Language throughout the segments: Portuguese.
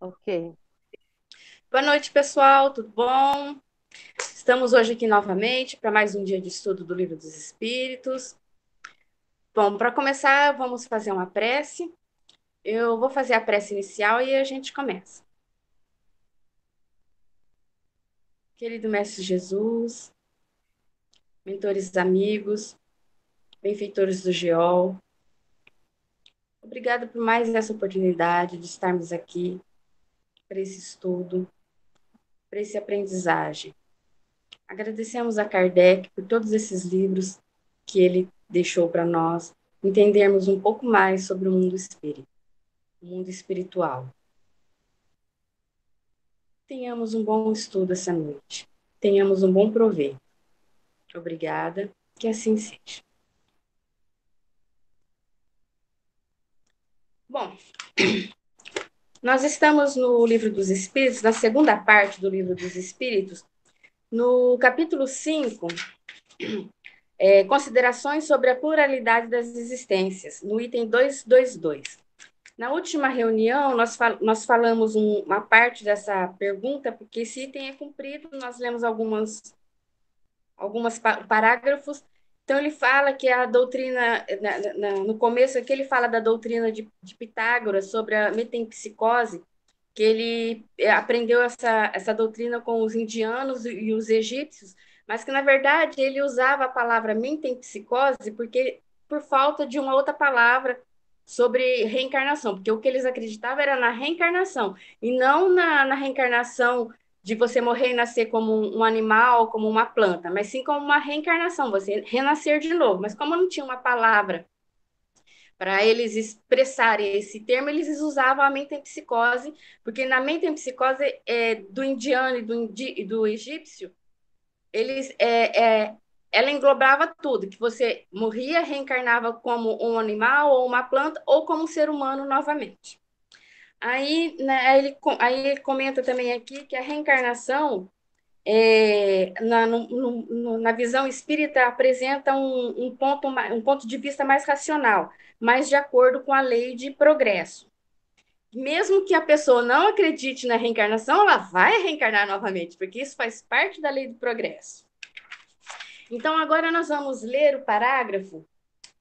Ok. Boa noite, pessoal, tudo bom? Estamos hoje aqui novamente para mais um dia de estudo do Livro dos Espíritos. Bom, para começar, vamos fazer uma prece. Eu vou fazer a prece inicial e a gente começa. Querido Mestre Jesus, mentores amigos, benfeitores do GEOL, obrigada por mais essa oportunidade de estarmos aqui para esse estudo, para esse aprendizagem. Agradecemos a Kardec por todos esses livros que ele deixou para nós entendermos um pouco mais sobre o mundo espírita, o mundo espiritual. Tenhamos um bom estudo essa noite. Tenhamos um bom proveito. Obrigada, que assim seja. Bom, nós estamos no Livro dos Espíritos, na segunda parte do Livro dos Espíritos, no capítulo 5, é, considerações sobre a pluralidade das existências, no item 222. Na última reunião, nós, fal nós falamos um, uma parte dessa pergunta, porque esse item é cumprido, nós lemos algumas, algumas parágrafos, então, ele fala que a doutrina, na, na, no começo aqui, ele fala da doutrina de, de Pitágoras sobre a metempsicose, que ele é, aprendeu essa, essa doutrina com os indianos e os egípcios, mas que, na verdade, ele usava a palavra metempsicose porque, por falta de uma outra palavra sobre reencarnação, porque o que eles acreditavam era na reencarnação, e não na, na reencarnação de você morrer e nascer como um animal, como uma planta, mas sim como uma reencarnação, você renascer de novo. Mas como não tinha uma palavra para eles expressarem esse termo, eles usavam a metempsicose, porque na metempsicose é, do indiano e do, indi, do egípcio, eles é, é, ela englobava tudo, que você morria, reencarnava como um animal ou uma planta, ou como um ser humano novamente. Aí, né, ele, aí ele comenta também aqui que a reencarnação, é, na, no, no, na visão espírita, apresenta um, um, ponto, um ponto de vista mais racional, mais de acordo com a lei de progresso. Mesmo que a pessoa não acredite na reencarnação, ela vai reencarnar novamente, porque isso faz parte da lei do progresso. Então, agora nós vamos ler o parágrafo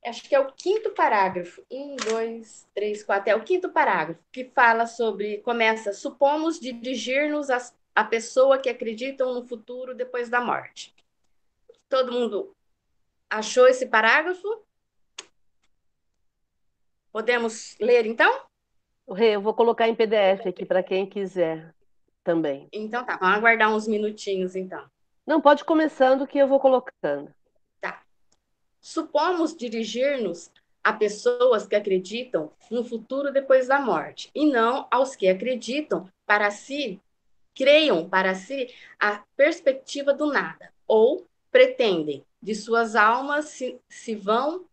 acho que é o quinto parágrafo, um, dois, três, quatro, é o quinto parágrafo, que fala sobre, começa, supomos dirigir-nos à pessoa que acreditam no futuro depois da morte. Todo mundo achou esse parágrafo? Podemos ler, então? Eu vou colocar em PDF aqui para quem quiser também. Então tá, vamos aguardar uns minutinhos, então. Não, pode começando que eu vou colocando supomos dirigir-nos a pessoas que acreditam no futuro depois da morte, e não aos que acreditam para si, creiam para si a perspectiva do nada, ou pretendem de suas almas se, se vão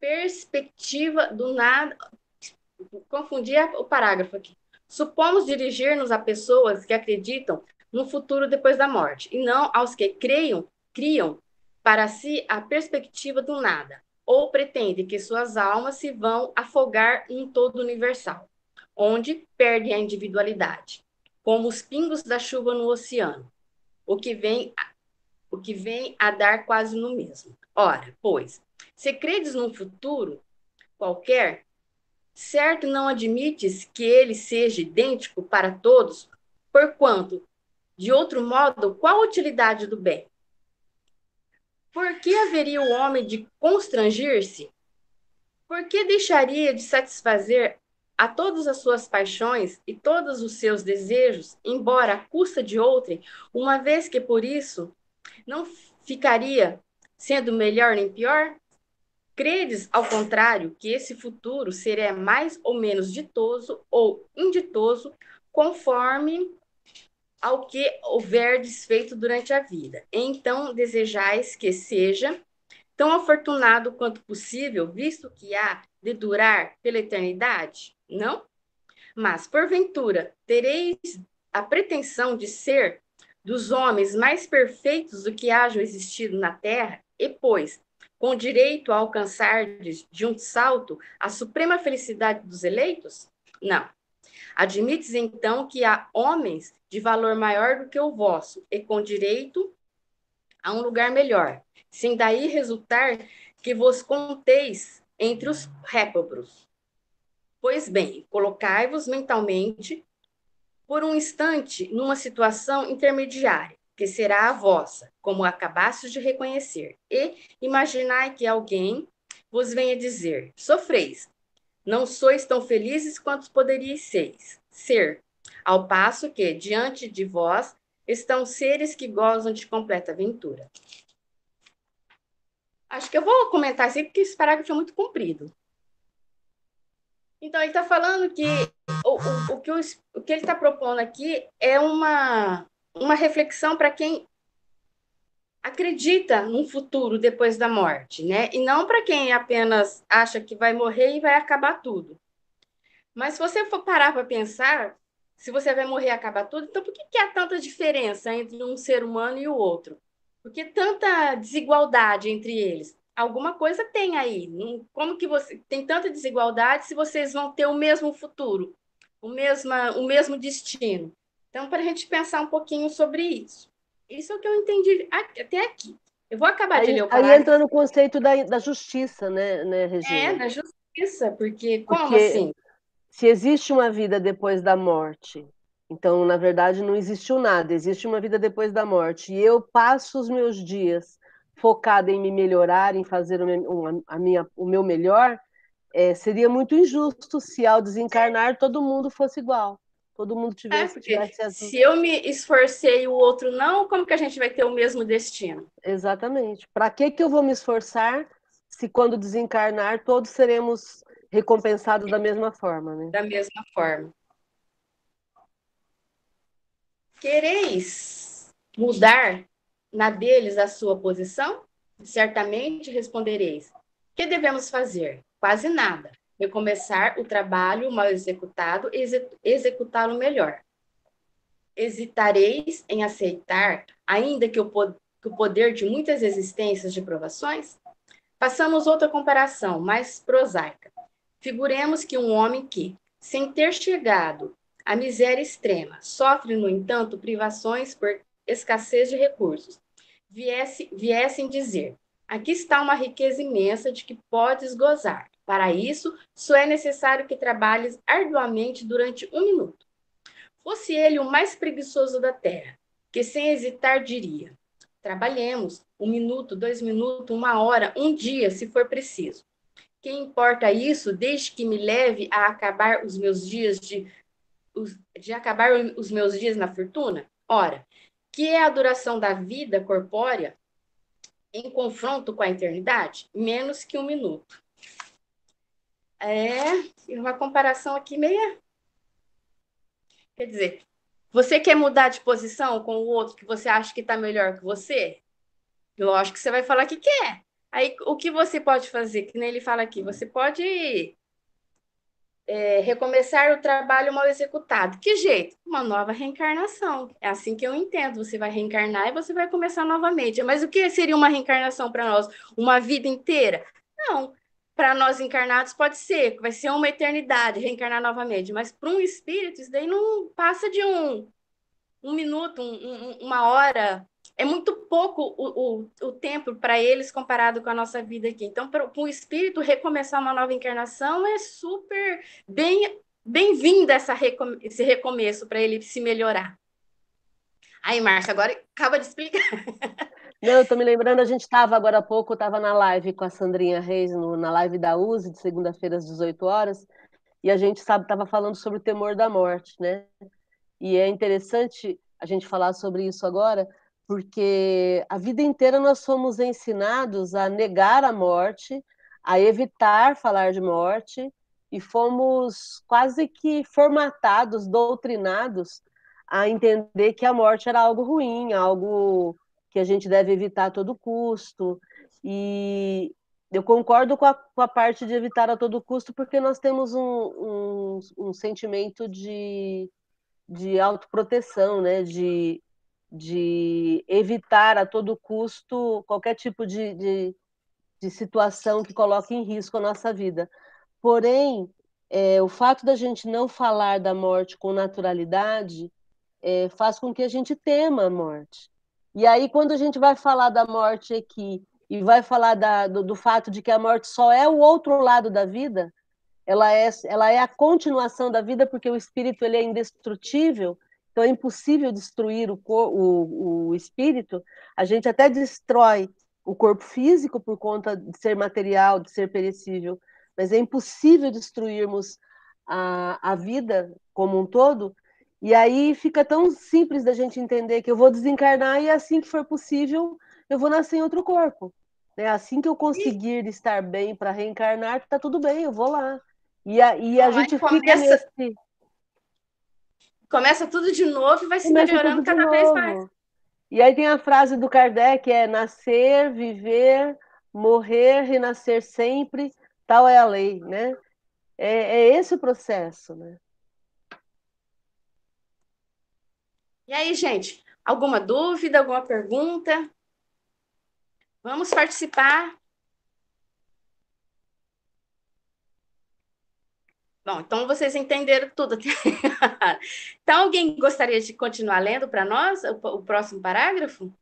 perspectiva do nada. Confundi o parágrafo aqui. Supomos dirigir-nos a pessoas que acreditam no futuro depois da morte, e não aos que creiam, criam para si a perspectiva do nada, ou pretende que suas almas se vão afogar em todo universal, onde perdem a individualidade, como os pingos da chuva no oceano, o que vem a, o que vem a dar quase no mesmo. Ora, pois, se credes num futuro qualquer, certo não admites que ele seja idêntico para todos, porquanto, de outro modo, qual a utilidade do bem? Por que haveria o homem de constrangir-se? Por que deixaria de satisfazer a todas as suas paixões e todos os seus desejos, embora à custa de outrem, uma vez que por isso não ficaria sendo melhor nem pior? Credes, ao contrário, que esse futuro será mais ou menos ditoso ou inditoso, conforme ao que houver desfeito durante a vida. Então, desejais que seja tão afortunado quanto possível, visto que há de durar pela eternidade? Não? Mas, porventura, tereis a pretensão de ser dos homens mais perfeitos do que hajam existido na terra, e, pois, com direito a alcançar de um salto a suprema felicidade dos eleitos? Não. Admites então que há homens de valor maior do que o vosso, e com direito a um lugar melhor, sem daí resultar que vos conteis entre os réprobos. Pois bem, colocai-vos mentalmente por um instante numa situação intermediária, que será a vossa, como acabastes de reconhecer, e imaginai que alguém vos venha dizer: sofreis, não sois tão felizes quanto poderíeis ser, ao passo que, diante de vós, estão seres que gozam de completa aventura. Acho que eu vou comentar assim, porque esse parágrafo é muito comprido. Então, ele está falando que o, o, o, que o, o que ele está propondo aqui é uma, uma reflexão para quem acredita num futuro depois da morte, né? E não para quem apenas acha que vai morrer e vai acabar tudo. Mas se você for parar para pensar, se você vai morrer e acabar tudo, então por que, que há tanta diferença entre um ser humano e o outro? Por que tanta desigualdade entre eles? alguma coisa tem aí. Como que você tem tanta desigualdade se vocês vão ter o mesmo futuro, o mesmo, o mesmo destino? Então, para a gente pensar um pouquinho sobre isso. Isso é o que eu entendi até aqui. Eu vou acabar aí, de ler o parágrafo. Aí entra no conceito da, da justiça, né, né, Regina? É, da justiça, porque como porque assim? Se existe uma vida depois da morte, então, na verdade, não existiu nada, existe uma vida depois da morte. E eu passo os meus dias focada em me melhorar, em fazer o meu, a minha, o meu melhor, é, seria muito injusto se ao desencarnar todo mundo fosse igual. Todo mundo tivesse, é, tivesse as... Se eu me esforcei e o outro não, como que a gente vai ter o mesmo destino? Exatamente. Para que, que eu vou me esforçar se quando desencarnar todos seremos recompensados da mesma forma, né? Da mesma forma. Quereis mudar na deles a sua posição? Certamente respondereis: que devemos fazer? Quase nada. Recomeçar o trabalho mal executado e executá-lo melhor. Hesitareis em aceitar, ainda que o, que o poder de muitas existências de provações? Façamos outra comparação, mais prosaica. Figuremos que um homem que, sem ter chegado à miséria extrema, sofre, no entanto, privações por escassez de recursos, viesse, viessem dizer: Aqui está uma riqueza imensa de que podes gozar. Para isso, só é necessário que trabalhes arduamente durante um minuto. Fosse ele o mais preguiçoso da terra, que sem hesitar diria: Trabalhemos um minuto, dois minutos, uma hora, um dia, se for preciso. Quem importa isso, desde que me leve a acabar os meus dias de, de acabar os meus dias na fortuna? Ora, que é a duração da vida corpórea em confronto com a eternidade? Menos que um minuto. É uma comparação aqui meia. Quer dizer, você quer mudar de posição com o outro que você acha que está melhor que você? Lógico que você vai falar que quer. Aí, o que você pode fazer? Que nem ele fala aqui, você pode é, recomeçar o trabalho mal executado. Que jeito? Uma nova reencarnação. É assim que eu entendo. Você vai reencarnar e você vai começar novamente. Mas o que seria uma reencarnação para nós? Uma vida inteira? Não. Para nós encarnados pode ser, vai ser uma eternidade reencarnar novamente. Mas para um espírito, isso daí não passa de um, um minuto, um, um, uma hora, é muito pouco o, o, o tempo para eles comparado com a nossa vida aqui. Então, para o espírito recomeçar uma nova encarnação é super bem bem-vindo recom esse recomeço para ele se melhorar. Aí, Márcia, agora acaba de explicar. Não, eu estou me lembrando, a gente estava agora há pouco, estava na live com a Sandrinha Reis, no, na live da USE, de segunda-feira às 18 horas, e a gente estava falando sobre o temor da morte, né? E é interessante a gente falar sobre isso agora, porque a vida inteira nós fomos ensinados a negar a morte, a evitar falar de morte, e fomos quase que formatados, doutrinados a entender que a morte era algo ruim, algo que a gente deve evitar a todo custo. E eu concordo com a, com a parte de evitar a todo custo, porque nós temos um, um, um sentimento de, de autoproteção, né? de de evitar a todo custo qualquer tipo de, de, de situação que coloque em risco a nossa vida. Porém, é, o fato da gente não falar da morte com naturalidade é, faz com que a gente tema a morte. E aí, quando a gente vai falar da morte aqui e vai falar da, do, do, fato de que a morte só é o outro lado da vida, ela é, ela é a continuação da vida, porque o espírito ele é indestrutível, então é impossível destruir o, o, o espírito. A gente até destrói o corpo físico por conta de ser material, de ser perecível, mas é impossível destruirmos a, a vida como um todo. E aí fica tão simples da gente entender que eu vou desencarnar e assim que for possível eu vou nascer em outro corpo. Né? Assim que eu conseguir estar bem para reencarnar, tá tudo bem, eu vou lá. E a, e a gente começa, fica nesse. Começa tudo de novo e vai se melhorando cada vez mais. E aí tem a frase do Kardec: é nascer, viver, morrer, renascer sempre, tal é a lei, né? É, é esse o processo, né? E aí, gente, alguma dúvida, alguma pergunta? Vamos participar. Bom, então vocês entenderam tudo. então, alguém gostaria de continuar lendo para nós o, próximo parágrafo?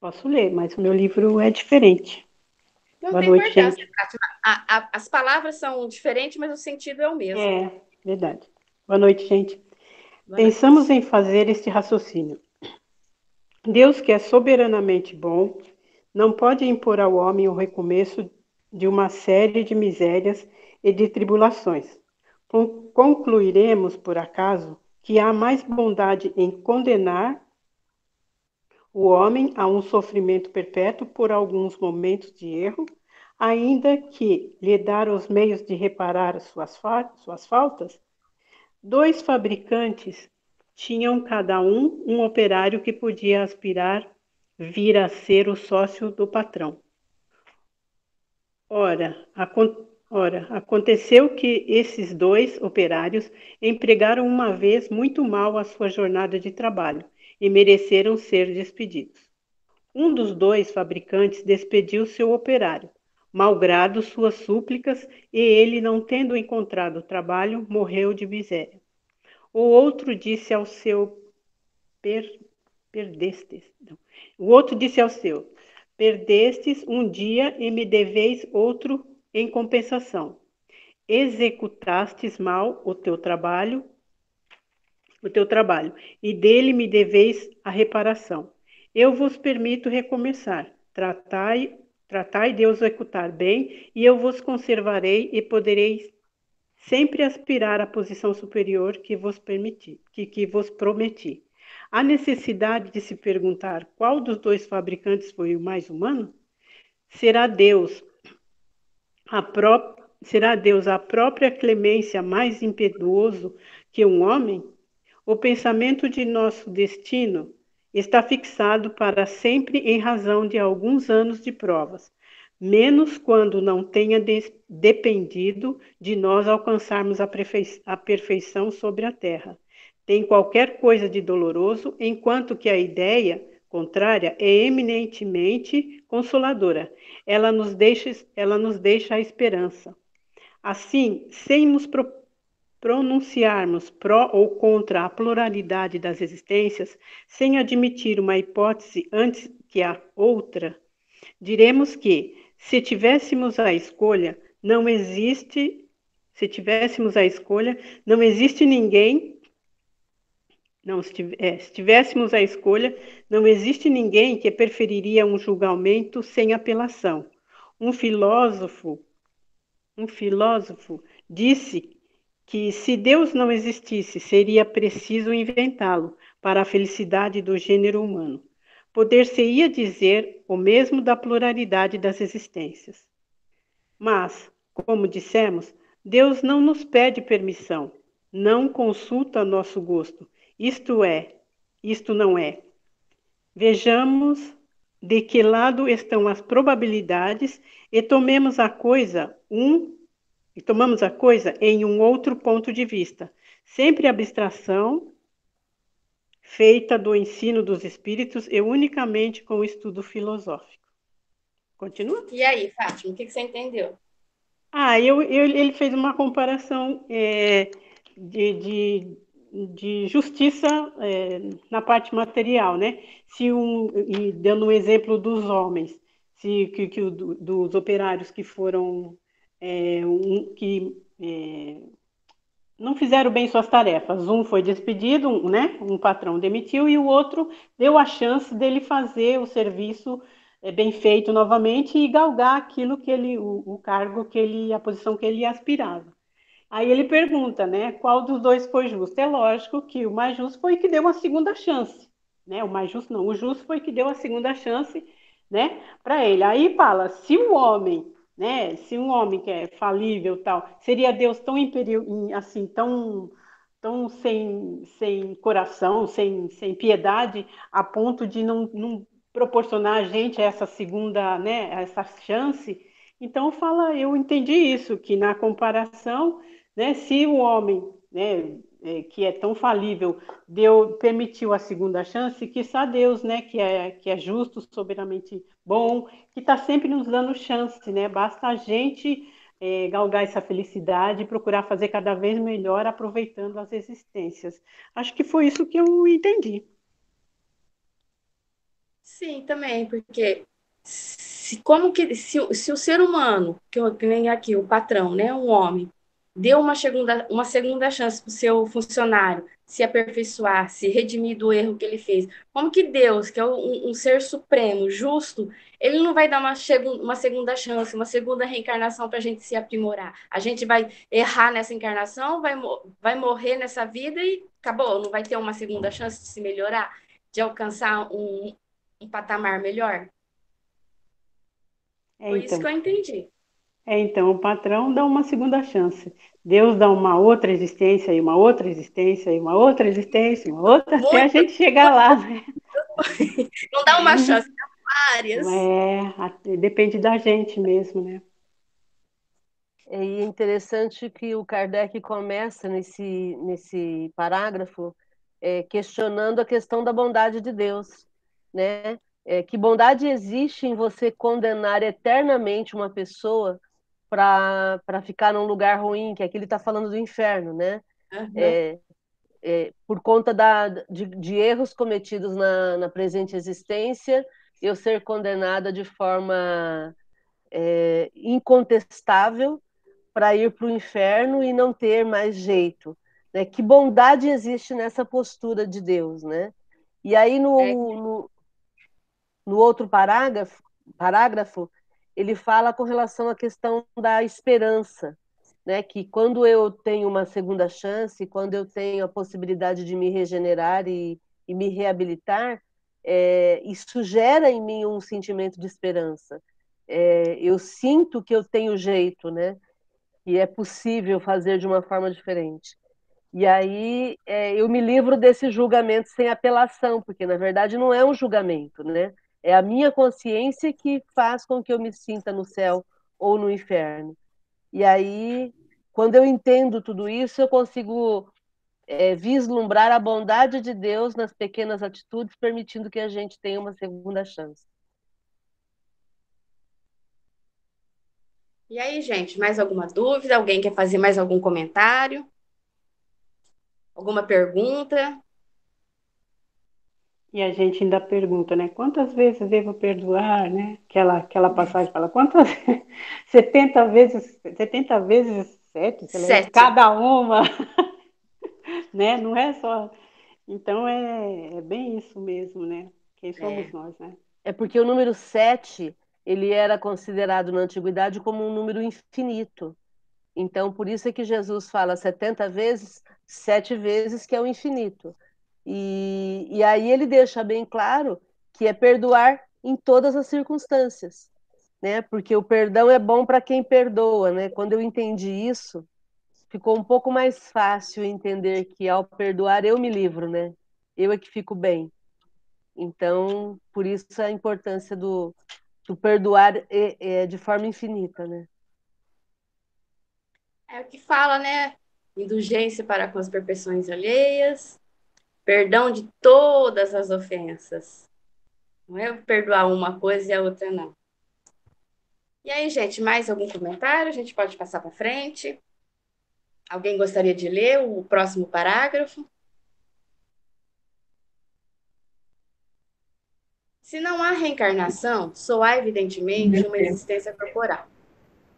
Posso ler, mas o meu livro é diferente. Não Boa noite, gente. A, a, as palavras são diferentes, mas o sentido é o mesmo. É, verdade. Boa noite, gente. Boa Pensamos noite. em fazer este raciocínio. Deus, que é soberanamente bom, não pode impor ao homem o recomeço de uma série de misérias e de tribulações. Concluiremos, por acaso, que há mais bondade em condenar o homem a um sofrimento perpétuo por alguns momentos de erro, ainda que lhe dar os meios de reparar suas, fa suas faltas? Dois fabricantes tinham cada um um operário que podia aspirar vir a ser o sócio do patrão. Ora, ora, aconteceu que esses dois operários empregaram uma vez muito mal a sua jornada de trabalho e mereceram ser despedidos. Um dos dois fabricantes despediu seu operário, malgrado suas súplicas, e ele, não tendo encontrado trabalho, morreu de miséria. O outro disse ao seu per, perdestes. Não. O outro disse ao seu: Perdestes um dia e me deveis outro em compensação. Executastes mal o teu trabalho, o teu trabalho, e dele me deveis a reparação. Eu vos permito recomeçar. Tratai, tratai de executar bem, e eu vos conservarei e podereis sempre aspirar à posição superior que vos permiti, que, que vos prometi. Há necessidade de se perguntar qual dos dois fabricantes foi o mais humano? Será Deus a pró será Deus a própria clemência mais impetuoso que um homem? O pensamento de nosso destino está fixado para sempre em razão de alguns anos de provas, menos quando não tenha de dependido de nós alcançarmos a, a perfeição sobre a terra. Tem qualquer coisa de doloroso, enquanto que a ideia contrária é eminentemente consoladora. Ela nos deixa, ela nos deixa a esperança. Assim, sem nos pro pronunciarmos pró ou contra a pluralidade das existências, sem admitir uma hipótese antes que a outra, diremos que se tivéssemos a escolha, não existe. Se tivéssemos a escolha, não existe ninguém. Não, se, é, se tivéssemos a escolha, não existe ninguém que preferiria um julgamento sem apelação. Um filósofo, um filósofo disse que se Deus não existisse, seria preciso inventá-lo para a felicidade do gênero humano. Poder-se-ia dizer o mesmo da pluralidade das existências. Mas, como dissemos, Deus não nos pede permissão, não consulta nosso gosto. Isto é, isto não é. Vejamos de que lado estão as probabilidades e tomemos a coisa um e tomamos a coisa em um outro ponto de vista. Sempre abstração feita do ensino dos espíritos e unicamente com o estudo filosófico. Continua? E aí, Fátima, o que, que você entendeu? Ah, eu, eu, ele fez uma comparação é, de, de, de, justiça é, na parte material, né? Se um, e dando um exemplo dos homens, se que, que dos operários que foram é, um, que é, não fizeram bem suas tarefas. Um foi despedido, um, né? Um patrão demitiu e o outro deu a chance dele fazer o serviço é, bem feito novamente e galgar aquilo que ele, o, o, cargo que ele, a posição que ele aspirava. Aí ele pergunta, né? Qual dos dois foi justo? É lógico que o mais justo foi que deu uma segunda chance, né? O mais justo não, o justo foi que deu a segunda chance, né? Para ele. Aí fala, se o homem né? Se um homem que é falível tal, seria Deus tão imperio, assim, tão tão sem, sem coração, sem, sem piedade, a ponto de não, não proporcionar a gente essa segunda, né, essa chance. Então fala, eu entendi isso, que na comparação, né, se o homem, né, é, que é tão falível, deu, permitiu a segunda chance, que só Deus, né, que é, que é justo, soberanamente bom, que está sempre nos dando chance, né? Basta a gente é, galgar essa felicidade e procurar fazer cada vez melhor, aproveitando as existências. Acho que foi isso que eu entendi. Sim, também, porque se, como que se, se o ser humano, que, eu, nem aqui, o patrão, né, um homem, deu uma segunda, uma segunda chance para o seu funcionário se aperfeiçoar, se redimir do erro que ele fez. Como que Deus, que é um, um ser supremo, justo, ele não vai dar uma, uma segunda chance, uma segunda reencarnação para a gente se aprimorar. A gente vai errar nessa encarnação, vai, vai morrer nessa vida e acabou, não vai ter uma segunda chance de se melhorar, de alcançar um, um patamar melhor. É, Foi então. isso que eu entendi. É, então, o patrão dá uma segunda chance. Deus dá uma outra existência, e uma outra existência, e uma outra existência, uma outra, Muito até a gente chegar lá. Né? Não dá uma chance, dá várias. É, depende da gente mesmo, né? É interessante que o Kardec começa nesse, nesse parágrafo é, questionando a questão da bondade de Deus, né? É, que bondade existe em você condenar eternamente uma pessoa para ficar num lugar ruim, que aqui ele está falando do inferno, né? Uhum. É, é, por conta da, de, de erros cometidos na, na, presente existência, eu ser condenada de forma é, incontestável para ir para o inferno e não ter mais jeito. Né? Que bondade existe nessa postura de Deus, né? E aí no, é. no, no outro parágrafo, parágrafo ele fala com relação à questão da esperança, né? Que quando eu tenho uma segunda chance, quando eu tenho a possibilidade de me regenerar e, e me reabilitar, é, isso gera em mim um sentimento de esperança. É, eu sinto que eu tenho jeito, né? E é possível fazer de uma forma diferente. E aí é, eu me livro desse julgamento sem apelação, porque na verdade não é um julgamento, né? É a minha consciência que faz com que eu me sinta no céu ou no inferno. E aí, quando eu entendo tudo isso, eu consigo é, vislumbrar a bondade de Deus nas pequenas atitudes, permitindo que a gente tenha uma segunda chance. E aí, gente, mais alguma dúvida? Alguém quer fazer mais algum comentário? Alguma pergunta? E a gente ainda pergunta, né? Quantas vezes devo perdoar, né? Aquela, aquela passagem fala, quantas? 70 vezes, 70 vezes 7, sete. cada uma. né? Não é só. Então é, é bem isso mesmo, né? Quem somos é. nós, né? É porque o número 7, ele era considerado na antiguidade como um número infinito. Então, por isso é que Jesus fala 70 vezes, sete vezes, que é o infinito. E, e aí ele deixa bem claro que é perdoar em todas as circunstâncias, né? Porque o perdão é bom para quem perdoa, né? Quando eu entendi isso, ficou um pouco mais fácil entender que ao perdoar eu me livro, né? Eu é que fico bem. Então, por isso a importância do, do perdoar é, é de forma infinita, né? É o que fala, né? Indulgência para com as perfeições alheias, perdão de todas as ofensas. Não é perdoar uma coisa e a outra não. E aí, gente, mais algum comentário? A gente pode passar para frente. Alguém gostaria de ler o próximo parágrafo? Se não há reencarnação, só há, evidentemente, uma existência corporal.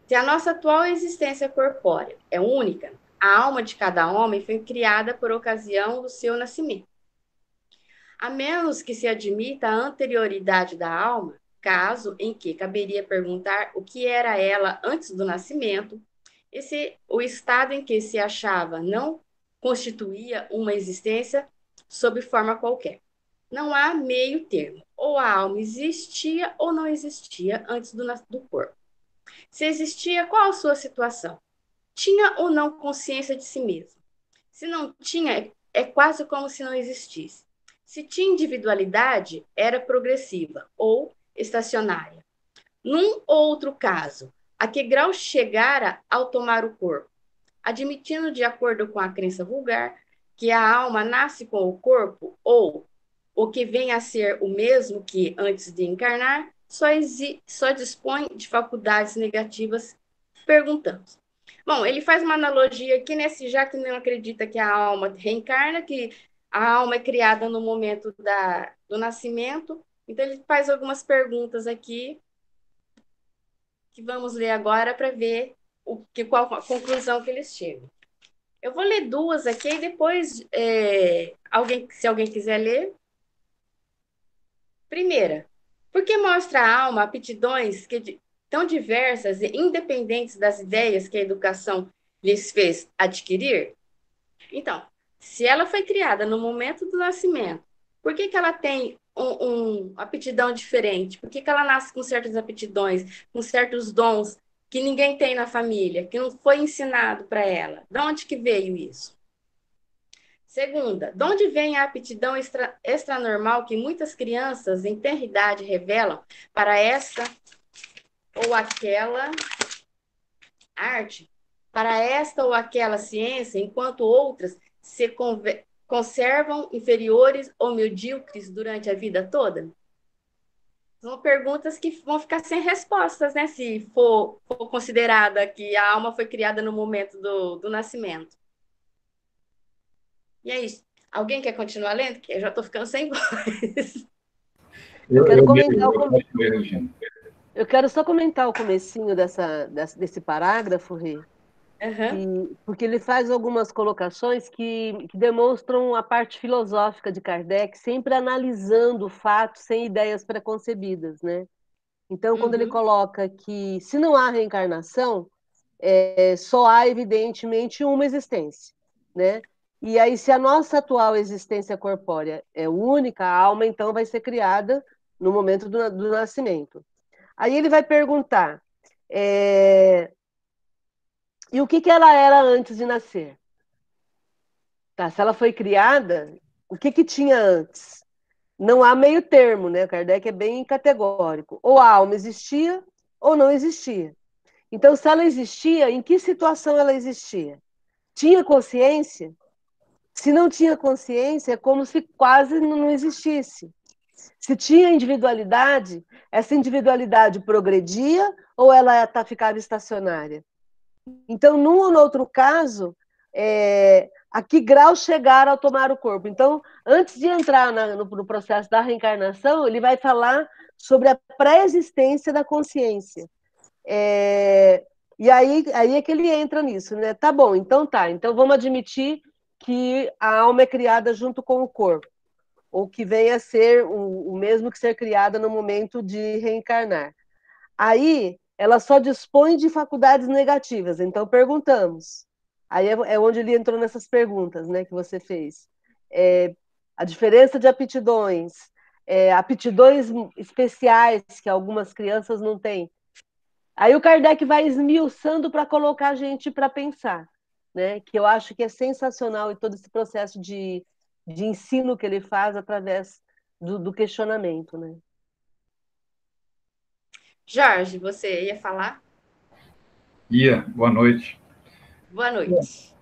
Se a nossa atual existência corpórea é única, a alma de cada homem foi criada por ocasião do seu nascimento. A menos que se admita a anterioridade da alma, caso em que caberia perguntar o que era ela antes do nascimento, e se o estado em que se achava não constituía uma existência sob forma qualquer. Não há meio termo. Ou a alma existia ou não existia antes do, do corpo. Se existia, qual a sua situação? Tinha ou não consciência de si mesmo? Se não tinha, é quase como se não existisse. Se tinha individualidade, era progressiva ou estacionária. Num outro caso, a que grau chegara ao tomar o corpo? Admitindo, de acordo com a crença vulgar, que a alma nasce com o corpo, ou o que vem a ser o mesmo que antes de encarnar, só, só dispõe de faculdades negativas, perguntamos. Bom, ele faz uma analogia aqui, nesse já que não acredita que a alma reencarna, que a alma é criada no momento da, do nascimento. Então, ele faz algumas perguntas aqui, que vamos ler agora para ver o que, qual a conclusão que eles chegam. Eu vou ler duas aqui e depois, é, alguém, se alguém quiser ler. Primeira, porque mostra a alma aptidões que, tão diversas e independentes das ideias que a educação lhes fez adquirir? Então, se ela foi criada no momento do nascimento, por que, que ela tem um, um aptidão diferente? Por que, que ela nasce com certas aptidões, com certos dons que ninguém tem na família, que não foi ensinado para ela? De onde que veio isso? Segunda, de onde vem a aptidão extra, extranormal que muitas crianças em tenra idade revelam para essa ou aquela arte, para esta ou aquela ciência, enquanto outras se conservam inferiores ou medíocres durante a vida toda? São perguntas que vão ficar sem respostas, né? Se for, for considerada que a alma foi criada no momento do, do nascimento. E é isso. Alguém quer continuar lendo? Que eu já estou ficando sem voz. Eu, quero comentar o Eu quero só comentar o comecinho dessa, desse parágrafo, Rê. Uhum. porque ele faz algumas colocações que, que, demonstram a parte filosófica de Kardec, sempre analisando o fato sem ideias preconcebidas, né? Então, quando uhum. ele coloca que se não há reencarnação, é, só há evidentemente uma existência, né? E aí, se a nossa atual existência corpórea é única, a alma então vai ser criada no momento do, do nascimento. Aí ele vai perguntar: é... e o que, que ela era antes de nascer? Tá, se ela foi criada, o que, que tinha antes? Não há meio termo, né? Kardec é bem categórico. Ou a alma existia ou não existia. Então, se ela existia, em que situação ela existia? Tinha consciência? Se não tinha consciência, é como se quase não existisse. Se tinha individualidade, essa individualidade progredia ou ela tá, ficava estacionária? Então, num ou no outro caso, é, a que grau chegar ao tomar o corpo? Então, antes de entrar na, no, no, processo da reencarnação, ele vai falar sobre a pré-existência da consciência. É, e aí, aí é que ele entra nisso, né? Tá bom, então tá. Então vamos admitir que a alma é criada junto com o corpo, ou que venha a ser o, o mesmo que ser criada no momento de reencarnar. Aí, ela só dispõe de faculdades negativas. Então, perguntamos. Aí é, é onde ele entrou nessas perguntas né, que você fez. É, a diferença de aptidões, é, aptidões especiais que algumas crianças não têm. Aí o Kardec vai esmiuçando para colocar a gente para pensar né, que eu acho que é sensacional em todo esse processo de, de ensino que ele faz através do, do questionamento. Né? Jorge, você ia falar? Ia, boa noite. Boa noite.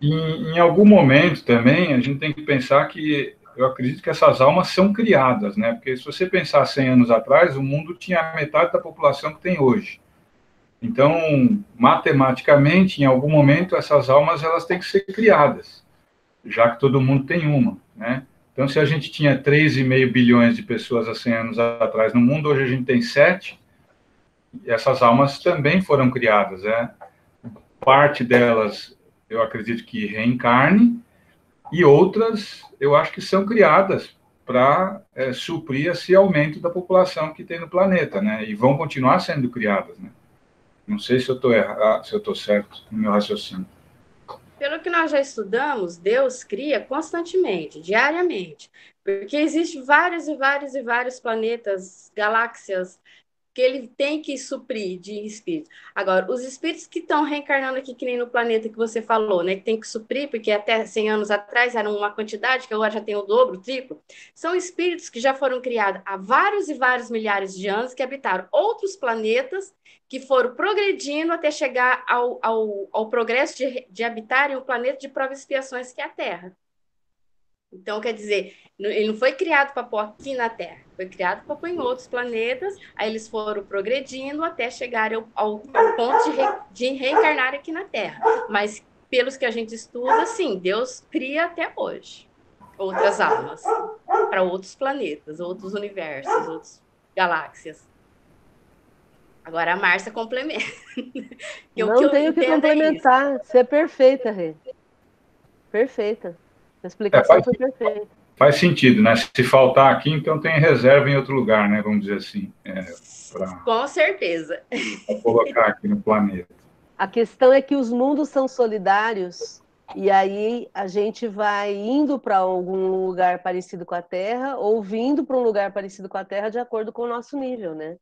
em, em algum momento também, a gente tem que pensar que eu acredito que essas almas são criadas, né? Porque se você pensar 100 anos atrás, o mundo tinha metade da população que tem hoje. Então, matematicamente, em algum momento, essas almas elas têm que ser criadas, já que todo mundo tem uma, né? Então, se a gente tinha 3,5 bilhões de pessoas há 100 anos atrás no mundo, hoje a gente tem 7, essas almas também foram criadas, né? Parte delas, eu acredito que reencarne, e outras, eu acho que são criadas para é, suprir esse aumento da população que tem no planeta, né? E vão continuar sendo criadas, né? Não sei se eu estou errado, se eu estou certo no meu raciocínio. Pelo que nós já estudamos, Deus cria constantemente, diariamente, porque existem vários e vários e vários planetas, galáxias, que ele tem que suprir de espírito. Agora, os espíritos que estão reencarnando aqui, que nem no planeta que você falou, né, que tem que suprir, porque até 100 anos atrás era uma quantidade, que agora já tem o dobro, o triplo, são espíritos que já foram criados há vários e vários milhares de anos, que habitaram outros planetas, que foram progredindo até chegar ao, ao, ao progresso de, de habitarem o planeta de provas expiações, que é a Terra. Então, quer dizer, ele não foi criado para pôr aqui na Terra, foi criado para pôr em outros planetas, aí eles foram progredindo até chegar ao, ao, ponto de, re, de reencarnar aqui na Terra. Mas, pelos que a gente estuda, sim, Deus cria até hoje outras almas para outros planetas, outros universos, outras galáxias. Agora a Márcia complementa. não tenho que é complementar. Você é perfeita, Rê. Perfeita. A explicação é, faz, foi perfeita. Faz sentido, né? Se faltar aqui, então tem reserva em outro lugar, né? Vamos dizer assim. É, pra, Com certeza. colocar aqui no planeta. A questão é que os mundos são solidários e aí a gente vai indo para algum lugar parecido com a Terra ou vindo para um lugar parecido com a Terra de acordo com o nosso nível, né?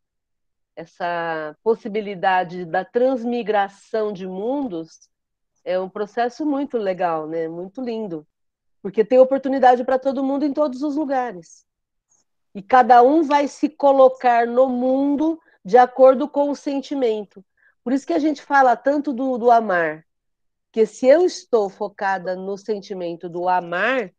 Essa possibilidade da transmigração de mundos é um processo muito legal, né? Muito lindo porque tem oportunidade para todo mundo em todos os lugares. E cada um vai se colocar no mundo de acordo com o sentimento. Por isso que a gente fala tanto do, do amar. Que se eu estou focada no sentimento do amar,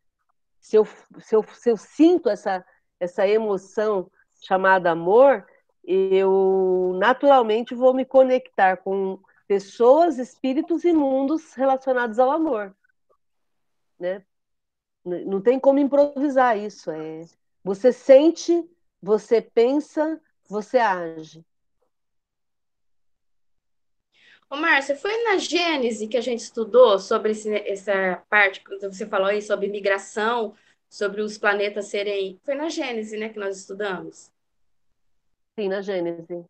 se eu, se eu, se eu sinto essa, essa emoção chamada amor, eu naturalmente vou me conectar com pessoas, espíritos e mundos relacionados ao amor. Né? Não tem como improvisar isso. É, você sente, você pensa, você age. Ô, Márcia, foi na Gênese que a gente estudou sobre esse, essa parte que você falou aí sobre migração, sobre os planetas serem. Foi na Gênese, né, que nós estudamos? Sim, na Gênese.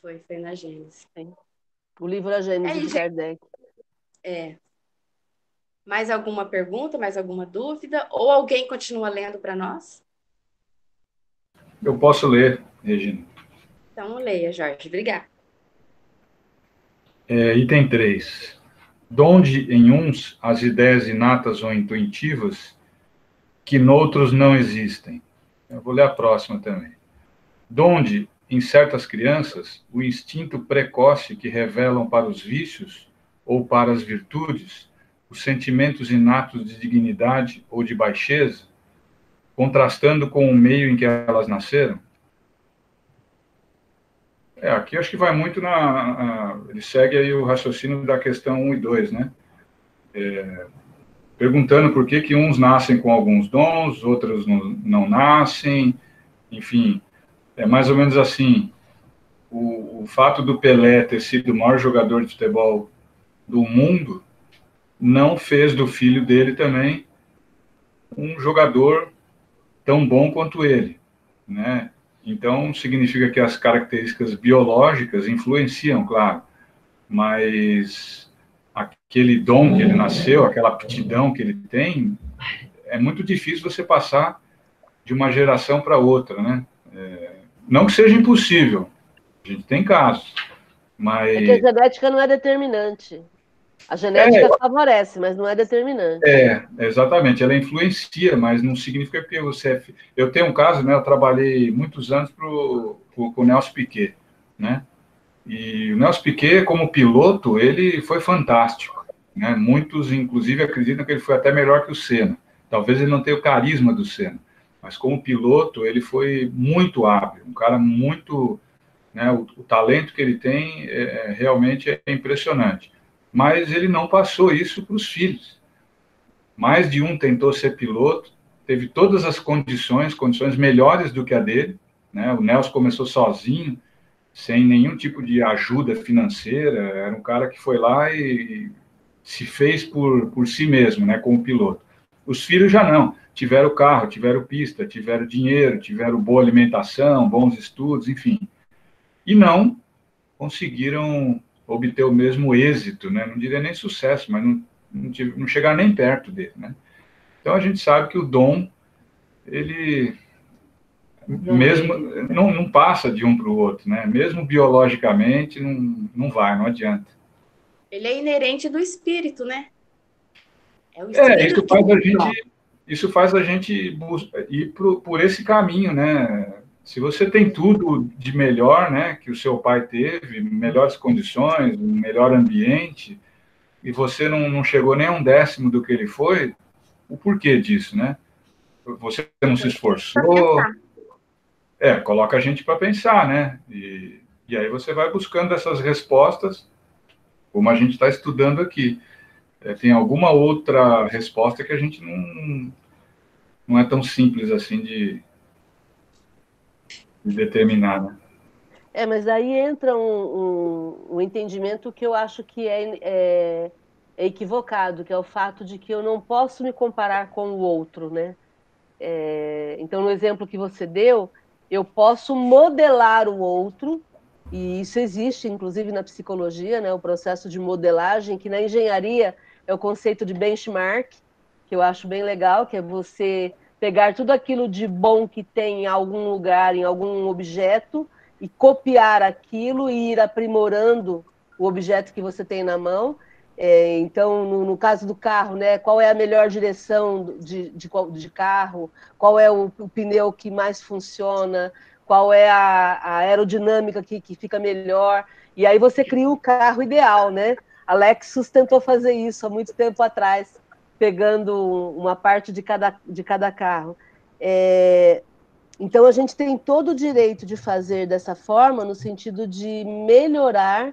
Foi, foi na Gênese. Sim. O livro A Gênese é, de Kardec. É. Mais alguma pergunta, mais alguma dúvida? Ou alguém continua lendo para nós? Eu posso ler, Regina. Então, leia, Jorge. Obrigada. É, item 3. Donde em uns as ideias inatas ou intuitivas que noutros não existem. Eu vou ler a próxima também. Donde, em certas crianças, o instinto precoce que revelam para os vícios ou para as virtudes os sentimentos inatos de dignidade ou de baixeza, contrastando com o meio em que elas nasceram? É, aqui acho que vai muito na. A, ele segue aí o raciocínio da questão 1 e 2, né? É, perguntando por que, que uns nascem com alguns dons, outros não, não nascem, enfim, é mais ou menos assim. O, o fato do Pelé ter sido o maior jogador de futebol do mundo não fez do filho dele também um jogador tão bom quanto ele, né? Então significa que as características biológicas influenciam, claro, mas aquele dom que ele nasceu, aquela aptidão que ele tem, é muito difícil você passar de uma geração para outra, né? É, não que seja impossível, a gente tem casos, mas... É que a genética não é determinante. A genética é, favorece, mas não é determinante. É, exatamente. Ela influencia, mas não significa que você é. Eu tenho um caso, né? Eu trabalhei muitos anos pro, pro, com o Nelson Piquet, né? E o Nelson Piquet, como piloto, ele foi fantástico. Né? Muitos, inclusive, acreditam que ele foi até melhor que o Senna. Talvez ele não tenha o carisma do Senna, mas como piloto ele foi muito hábil, um cara muito, né, o, o talento que ele tem é, é realmente é impressionante. Mas ele não passou isso para os filhos. Mais de um tentou ser piloto, teve todas as condições, condições melhores do que a dele. Né? O Nelson começou sozinho, sem nenhum tipo de ajuda financeira. Era um cara que foi lá e se fez por, por si mesmo, né, como piloto. Os filhos já não. Tiveram carro, tiveram pista, tiveram dinheiro, tiveram boa alimentação, bons estudos, enfim. E não conseguiram obter o mesmo êxito, né? Não diria nem sucesso, mas não, não, não chegar nem perto dele, né? Então a gente sabe que o dom, ele mesmo não, não passa de um para o outro, né? Mesmo biologicamente, não, não vai, não adianta. Ele é inerente do espírito, né? É, o é, espírito é isso faz a gente, isso faz a gente ir por, por esse caminho, né? Se você tem tudo de melhor, né, que o seu pai teve, melhores condições, um melhor ambiente, e você não, não chegou nem a um décimo do que ele foi, o porquê disso, né? Você não se esforçou. É, coloca a gente para pensar, né? E, e aí você vai buscando essas respostas como a gente está estudando aqui. É, tem alguma outra resposta que a gente não, não é tão simples assim de, de determinar? É, mas aí entra um, um, um, entendimento que eu acho que é, é, é, equivocado, que é o fato de que eu não posso me comparar com o outro, né? É, então, no exemplo que você deu, eu posso modelar o outro e isso existe, inclusive, na psicologia, né, o processo de modelagem, que na engenharia é o conceito de benchmark, que eu acho bem legal, que é você pegar tudo aquilo de bom que tem em algum lugar, em algum objeto, e copiar aquilo e ir aprimorando o objeto que você tem na mão. É, então, no, no, caso do carro, né, qual é a melhor direção de, de, de carro, qual é o, o, pneu que mais funciona, qual é a, a aerodinâmica que, que fica melhor. E aí você cria o carro ideal, né? A Lexus tentou fazer isso há muito tempo atrás, pegando uma parte de cada, de cada carro. É, então a gente tem todo o direito de fazer dessa forma, no sentido de melhorar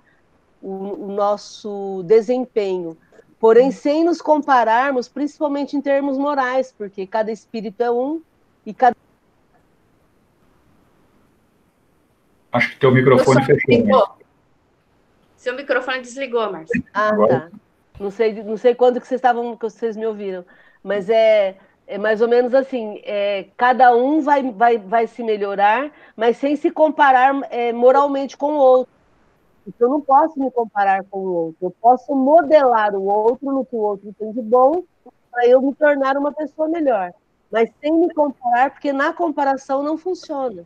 o, o nosso desempenho, porém sem nos compararmos, principalmente em termos morais, porque cada espírito é um e cada Acho que teu microfone fechou. Né? Seu microfone desligou, Márcio. Ah, tá. Não sei, não sei quando que vocês estavam, que vocês me ouviram, mas é, é mais ou menos assim, é, cada um vai, vai, vai se melhorar, mas sem se comparar é, moralmente com o outro. Então, eu não posso me comparar com o outro. Eu posso modelar o outro no que o outro tem de bom para eu me tornar uma pessoa melhor. Mas sem me comparar, porque na comparação não funciona.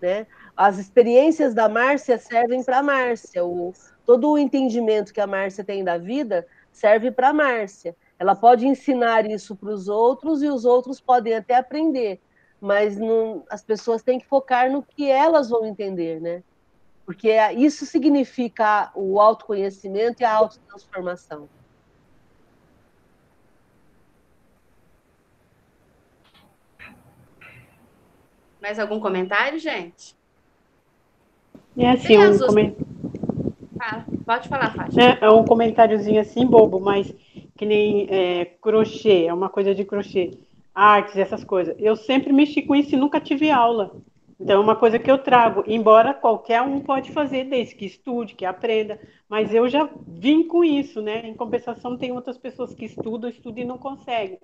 Né? As experiências da Márcia servem para a Márcia. O, todo o entendimento que a Márcia tem da vida serve para a Márcia. Ela pode ensinar isso para os outros e os outros podem até aprender, mas não, as pessoas têm que focar no que elas vão entender, né? Porque é, isso significa o autoconhecimento e a autotransformação. Mais algum comentário, gente? É assim, um comentário. Pode falar, Fátima. É, é, um comentáriozinho assim, bobo, mas que nem é, crochê, é uma coisa de crochê, artes, essas coisas. Eu sempre mexi com isso e nunca tive aula. Então, é uma coisa que eu trago, embora qualquer um pode fazer, desde que estude, que aprenda, mas eu já vim com isso, né? Em compensação, tem outras pessoas que estudam, estudam e não conseguem.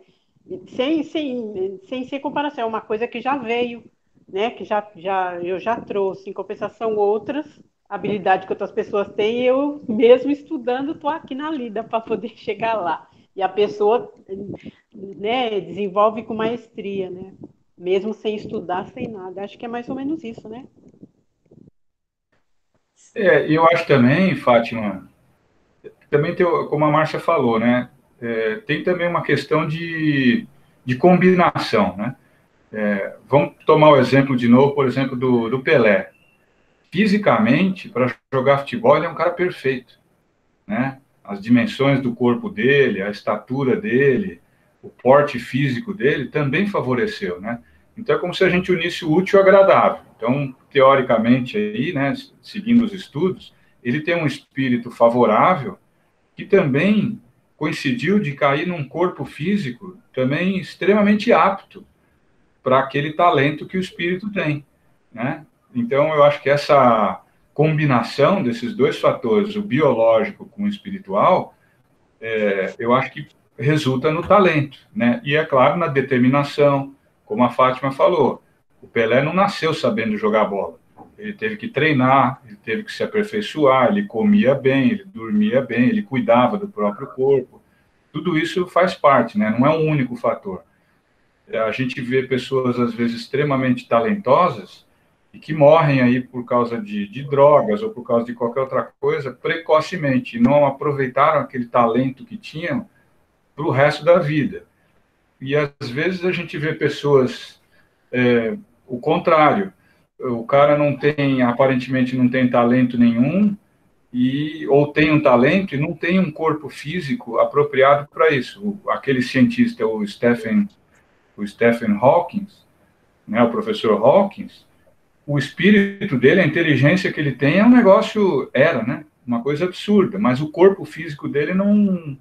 Sem, sem, sem ser comparação, é uma coisa que já veio, né, que já, já, eu já trouxe, em compensação, outras habilidades que outras pessoas têm, eu mesmo estudando estou aqui na lida para poder chegar lá. E a pessoa né, desenvolve com maestria, né? Mesmo sem estudar, sem nada. Acho que é mais ou menos isso, né? É, eu acho também, Fátima, também tem, como a Márcia falou, né? É, tem também uma questão de, de combinação, né? É, vamos tomar o exemplo de novo, por exemplo, do, do Pelé. Fisicamente, para jogar futebol, ele é um cara perfeito. Né? as dimensões do corpo dele, a estatura dele, o porte físico dele também favoreceu, né? Então é como se a gente unisse o útil ao agradável. Então, teoricamente aí, né, seguindo os estudos, ele tem um espírito favorável que também coincidiu de cair num corpo físico também extremamente apto para aquele talento que o espírito tem, né? Então eu acho que essa combinação desses dois fatores, o biológico com o espiritual, é, eu acho que resulta no talento, né? E é claro na determinação, como a Fátima falou, o Pelé não nasceu sabendo jogar bola. Ele teve que treinar, ele teve que se aperfeiçoar, ele comia bem, ele dormia bem, ele cuidava do próprio corpo. Tudo isso faz parte, né? Não é um único fator. A gente vê pessoas às vezes extremamente talentosas e que morrem aí por causa de, de drogas ou por causa de qualquer outra coisa precocemente, não aproveitaram aquele talento que tinham para o resto da vida. E às vezes a gente vê pessoas é, o contrário. O cara não tem, aparentemente não tem talento nenhum, e ou tem um talento e não tem um corpo físico apropriado para isso. Aquele cientista, o Stephen, o Stephen Hawking, né, o professor Hawkins, o espírito dele, a inteligência que ele tem é um negócio era, né, uma coisa absurda, mas o corpo físico dele não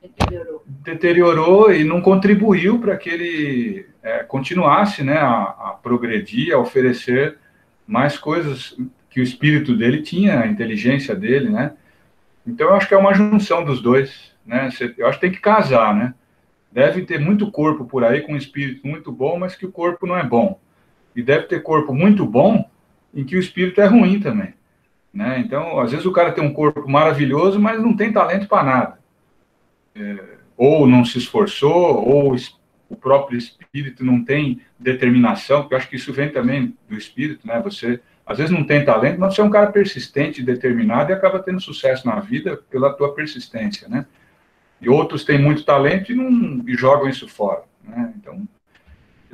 deteriorou, deteriorou e não contribuiu para que ele é, continuasse né, a, a, progredir, a oferecer mais coisas que o espírito dele tinha, a inteligência dele, né? Então, eu acho que é uma junção dos dois, né? Eu acho que tem que casar, né? Deve ter muito corpo por aí com um espírito muito bom, mas que o corpo não é bom. E deve ter corpo muito bom em que o espírito é ruim também, né? Então, às vezes o cara tem um corpo maravilhoso, mas não tem talento para nada. É, ou não se esforçou, ou o próprio espírito não tem determinação, porque eu acho que isso vem também do espírito, né? Você às vezes não tem talento, mas você é um cara persistente, determinado e acaba tendo sucesso na vida pela tua persistência, né? E outros têm muito talento e não e jogam isso fora, né? Então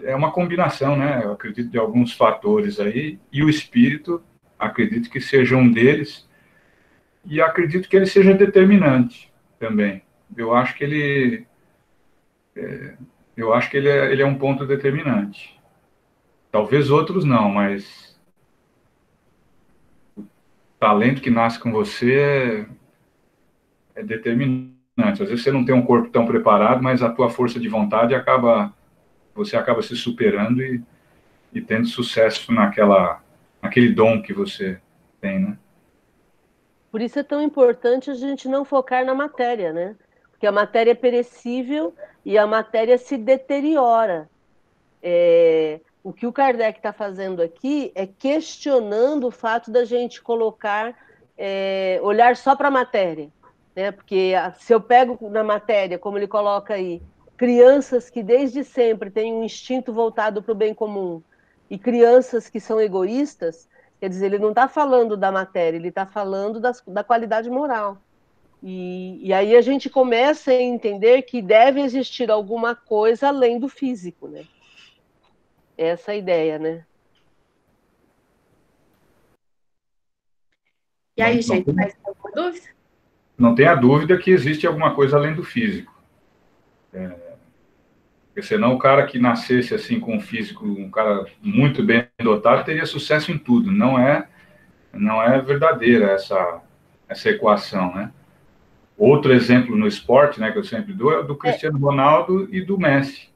é uma combinação, né? Eu acredito de alguns fatores aí e o espírito acredito que seja um deles e acredito que ele seja determinante também. Eu acho que ele é, eu acho que ele é, ele é um ponto determinante. Talvez outros não, mas o talento que nasce com você é, é determinante. Às vezes você não tem um corpo tão preparado, mas a tua força de vontade acaba, você acaba se superando e, e tendo sucesso naquela, naquele dom que você tem, né? Por isso é tão importante a gente não focar na matéria, né? Porque a matéria é perecível e a matéria se deteriora. É, o que o Kardec está fazendo aqui é questionando o fato da gente colocar, é, olhar só para a matéria. Né? Porque se eu pego na matéria, como ele coloca aí, crianças que desde sempre têm um instinto voltado para o bem comum e crianças que são egoístas, quer dizer, ele não está falando da matéria, ele está falando das, da qualidade moral. E, e, aí a gente começa a entender que deve existir alguma coisa além do físico, né? Essa é a ideia, né? E aí, não, gente, mais alguma dúvida? Não tenha dúvida que existe alguma coisa além do físico. É, porque senão o cara que nascesse assim com um físico, um cara muito bem dotado, teria sucesso em tudo. Não é, não é verdadeira essa, essa equação, né? Outro exemplo no esporte, né, que eu sempre dou, é o do é. Cristiano Ronaldo e do Messi.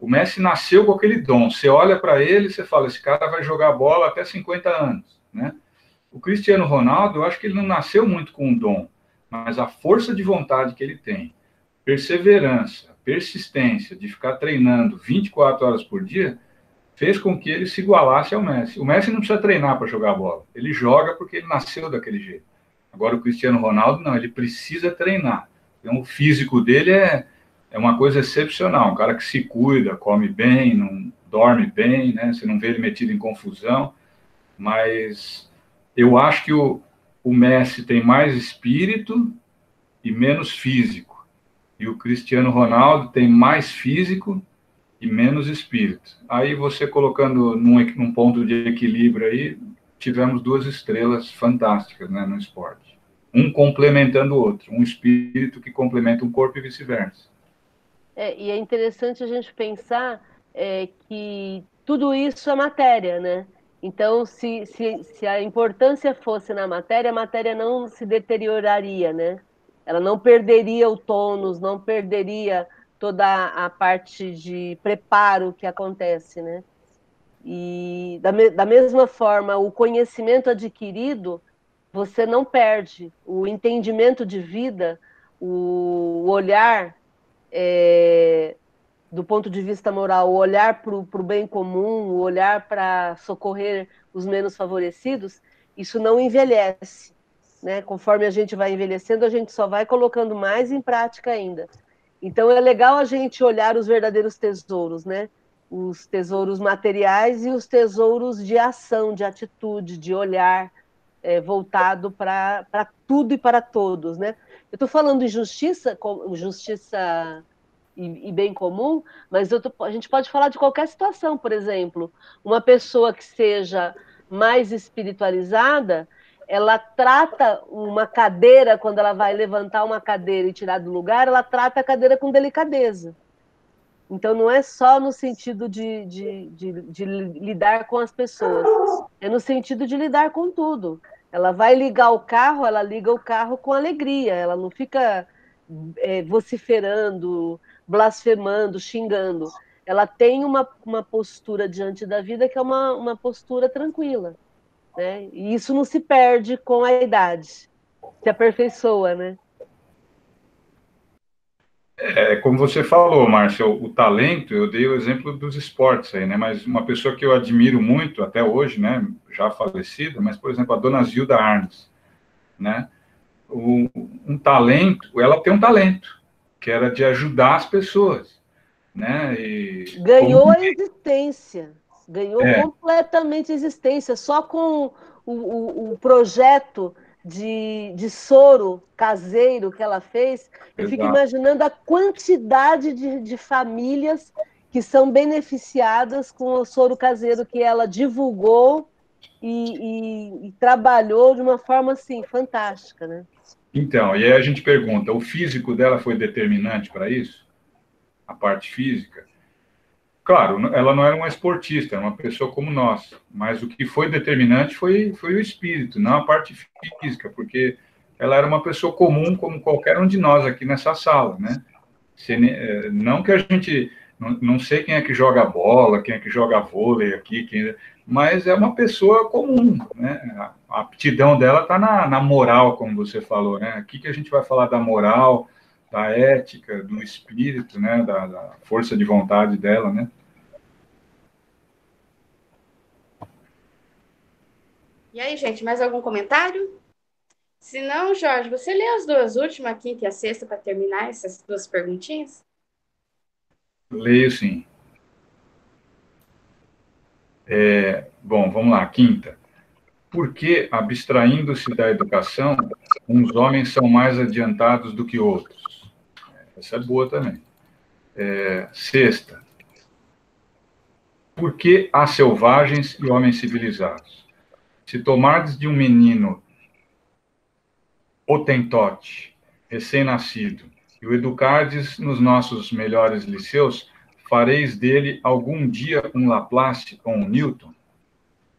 O Messi nasceu com aquele dom. Você olha para ele e você fala, esse cara vai jogar bola até 50 anos, né? O Cristiano Ronaldo, eu acho que ele não nasceu muito com um dom, mas a força de vontade que ele tem, perseverança, persistência de ficar treinando 24 horas por dia, fez com que ele se igualasse ao Messi. O Messi não precisa treinar para jogar bola, ele joga porque ele nasceu daquele jeito. Agora, o Cristiano Ronaldo, não, ele precisa treinar. Então, o físico dele é, é uma coisa excepcional. Um cara que se cuida, come bem, não dorme bem, né? Você não vê ele metido em confusão. Mas eu acho que o, o Messi tem mais espírito e menos físico. E o Cristiano Ronaldo tem mais físico e menos espírito. Aí você colocando num, num ponto de equilíbrio aí, tivemos duas estrelas fantásticas né, no esporte. um complementando o outro, um espírito que complementa um corpo e vice-versa. É, e é interessante a gente pensar é, que tudo isso é matéria, né? Então, se, se, se a importância fosse na matéria, a matéria não se deterioraria, né? Ela não perderia o tônus, não perderia toda a parte de preparo que acontece, né? E da, me, da mesma forma, o conhecimento adquirido, você não perde. O entendimento de vida, o olhar é, do ponto de vista moral, o olhar para o bem comum, o olhar para socorrer os menos favorecidos, isso não envelhece. Né? Conforme a gente vai envelhecendo, a gente só vai colocando mais em prática ainda. Então é legal a gente olhar os verdadeiros tesouros, né? Os tesouros materiais e os tesouros de ação, de atitude, de olhar é, voltado para tudo e para todos, né? Eu estou falando de justiça, justiça e, e bem comum, mas tô, a gente pode falar de qualquer situação, por exemplo, uma pessoa que seja mais espiritualizada, ela trata uma cadeira, quando ela vai levantar uma cadeira e tirar do lugar, ela trata a cadeira com delicadeza. Então, não é só no sentido de, de, de, de, lidar com as pessoas, é no sentido de lidar com tudo. Ela vai ligar o carro, ela liga o carro com alegria, ela não fica é, vociferando, blasfemando, xingando. Ela tem uma, uma postura diante da vida que é uma, uma postura tranquila. Né? E isso não se perde com a idade, se aperfeiçoa, né? É, como você falou, Márcia, o, o, talento, eu dei o exemplo dos esportes aí, né? Mas uma pessoa que eu admiro muito até hoje, né? Já falecida, mas, por exemplo, a dona Zilda Arnes, né? O, um talento, ela tem um talento, que era de ajudar as pessoas, né? E ganhou como... a existência, ganhou é. completamente existência, só com o, o, o projeto de, de, soro caseiro que ela fez, eu Exato. fico imaginando a quantidade de, de famílias que são beneficiadas com o soro caseiro que ela divulgou e, e, e, trabalhou de uma forma assim fantástica, né? Então, e aí a gente pergunta: o físico dela foi determinante para isso? A parte física? Claro, ela não era uma esportista, era uma pessoa como nós, mas o que foi determinante foi, foi o espírito, não a parte física, porque ela era uma pessoa comum como qualquer um de nós aqui nessa sala, né? Eh, não que a gente. Não, não sei quem é que joga bola, quem é que joga vôlei aqui, quem, mas é uma pessoa comum, né? A aptidão dela está na, na, moral, como você falou, né? Aqui que a gente vai falar da moral, da ética, do espírito, né? Da, da força de vontade dela, né? E aí, gente, mais algum comentário? Se não, Jorge, você lê as duas últimas, a quinta e a sexta, para terminar essas duas perguntinhas? Leio sim. É, bom, vamos lá, quinta. Por que, abstraindo-se da educação, uns homens são mais adiantados do que outros? Essa é boa também. É, sexta. Por que há selvagens e homens civilizados? Se tomardes de um menino otentote, recém-nascido, e o educardes nos nossos melhores liceus, fareis dele algum dia um Laplace ou um Newton?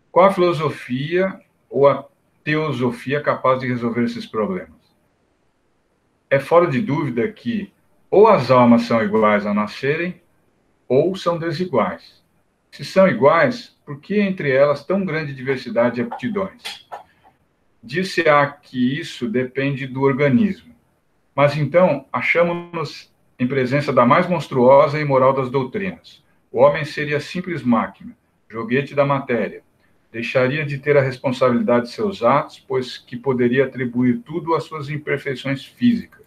Qual a filosofia ou a teosofia capaz de resolver esses problemas? É fora de dúvida que ou as almas são iguais ao nascerem, ou são desiguais. Se são iguais, por que entre elas tão grande diversidade de aptidões? Disse-á que isso depende do organismo. Mas então, achamos-nos em presença da mais monstruosa e imoral das doutrinas. O homem seria simples máquina, joguete da matéria. Deixaria de ter a responsabilidade de seus atos, pois que poderia atribuir tudo às suas imperfeições físicas.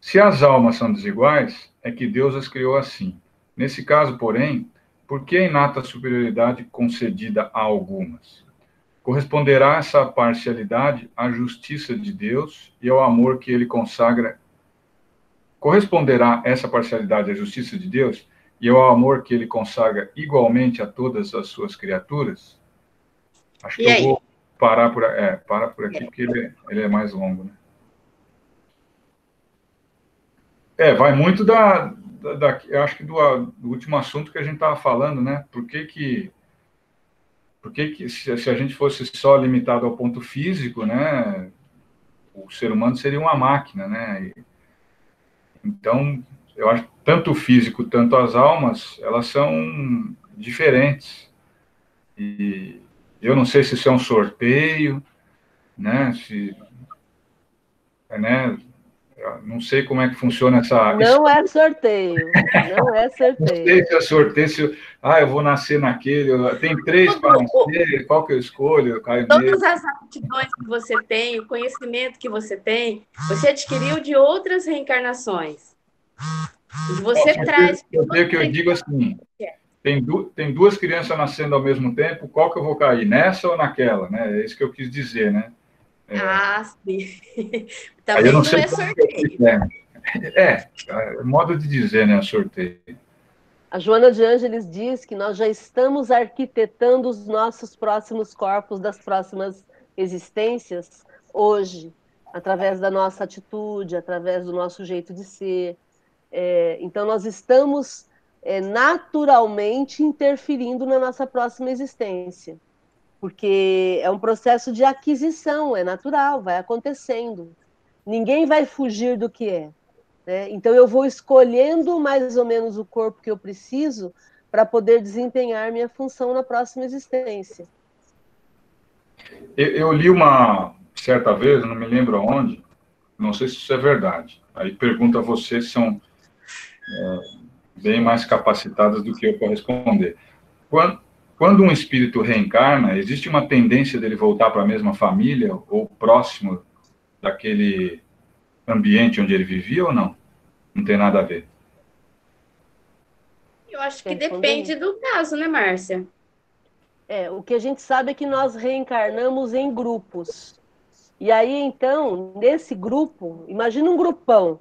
Se as almas são desiguais, é que Deus as criou assim. Nesse caso, porém, por que a inata superioridade concedida a algumas? Corresponderá essa parcialidade à justiça de Deus e ao amor que ele consagra Corresponderá essa parcialidade à justiça de Deus e ao amor que ele consagra igualmente a todas as suas criaturas? Acho e que aí? eu vou. parar por, é, parar por aqui, porque ele, ele é mais longo. Né? É, vai muito da, da, da eu acho que do, do, último assunto que a gente estava falando, né? Por que que, por que, que se, se, a gente fosse só limitado ao ponto físico, né? O ser humano seria uma máquina, né? E, então, eu acho que tanto o físico, tanto as almas, elas são diferentes. E eu não sei se isso é um sorteio, né? Se, né? Não sei como é que funciona essa. Não é sorteio. Não é sorteio. Não sei se é sorteio. Se, ah, eu vou nascer naquele. Tem três para nascer. Qual que eu escolho? Eu caio Todas nele. as aptidões que você tem, o conhecimento que você tem, você adquiriu de outras reencarnações. Você traz. Eu, eu, que eu digo assim: tem, du tem duas crianças nascendo ao mesmo tempo, qual que eu vou cair? Nessa ou naquela? Né? É isso que eu quis dizer, né? É. Ah, sim. Também não, não, é sorteio. É, é, é, modo de dizer, né? Sorteio. A Joana de Ângeles diz que nós já estamos arquitetando os nossos próximos corpos das próximas existências hoje, através da nossa atitude, através do nosso jeito de ser. É, então, nós estamos é, naturalmente interferindo na nossa próxima existência porque é um processo de aquisição, é natural, vai acontecendo. Ninguém vai fugir do que é. Né? Então, eu vou escolhendo mais ou menos o corpo que eu preciso para poder desempenhar minha função na próxima existência. Eu, eu, li uma certa vez, não me lembro aonde, não sei se isso é verdade. Aí pergunto a vocês se são é, bem mais capacitados do que eu para responder. Quando, quando um espírito reencarna, existe uma tendência dele voltar para a mesma família ou próximo daquele ambiente onde ele vivia ou não? Não tem nada a ver. Eu acho que depende do caso, né, Márcia? É, o que a gente sabe é que nós reencarnamos em grupos. E aí, então, nesse grupo, imagina um grupão,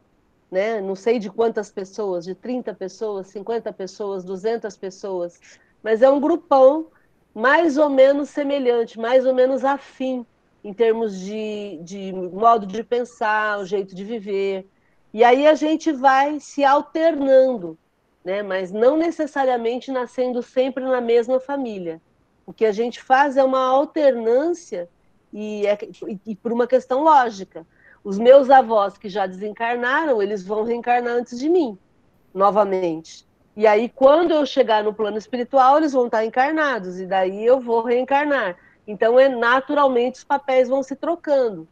né? Não sei de quantas pessoas, de 30 pessoas, 50 pessoas, 200 pessoas mas é um grupão mais ou menos semelhante, mais ou menos afim em termos de, de modo de pensar, o jeito de viver. E aí a gente vai se alternando, né? mas não necessariamente nascendo sempre na mesma família. O que a gente faz é uma alternância e, é, e, e por uma questão lógica. Os meus avós que já desencarnaram, eles vão reencarnar antes de mim, novamente. E aí, quando eu chegar no plano espiritual, eles vão estar encarnados, e daí eu vou reencarnar. Então, é naturalmente os papéis vão se trocando,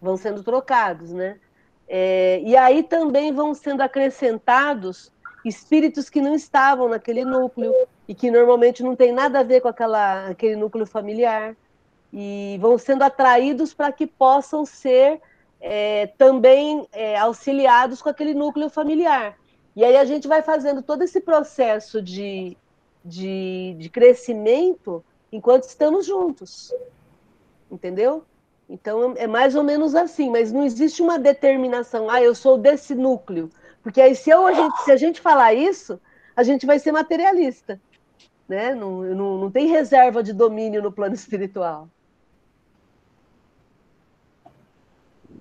vão sendo trocados, né? É, e aí também vão sendo acrescentados espíritos que não estavam naquele núcleo e que normalmente não tem nada a ver com aquela, aquele núcleo familiar e vão sendo atraídos para que possam ser é, também é, auxiliados com aquele núcleo familiar. E aí a gente vai fazendo todo esse processo de, de, de crescimento enquanto estamos juntos. Entendeu? Então é mais ou menos assim, mas não existe uma determinação, ah, eu sou desse núcleo. Porque aí se, eu, a gente, se a gente falar isso, a gente vai ser materialista. Né? Não, não, não tem reserva de domínio no plano espiritual.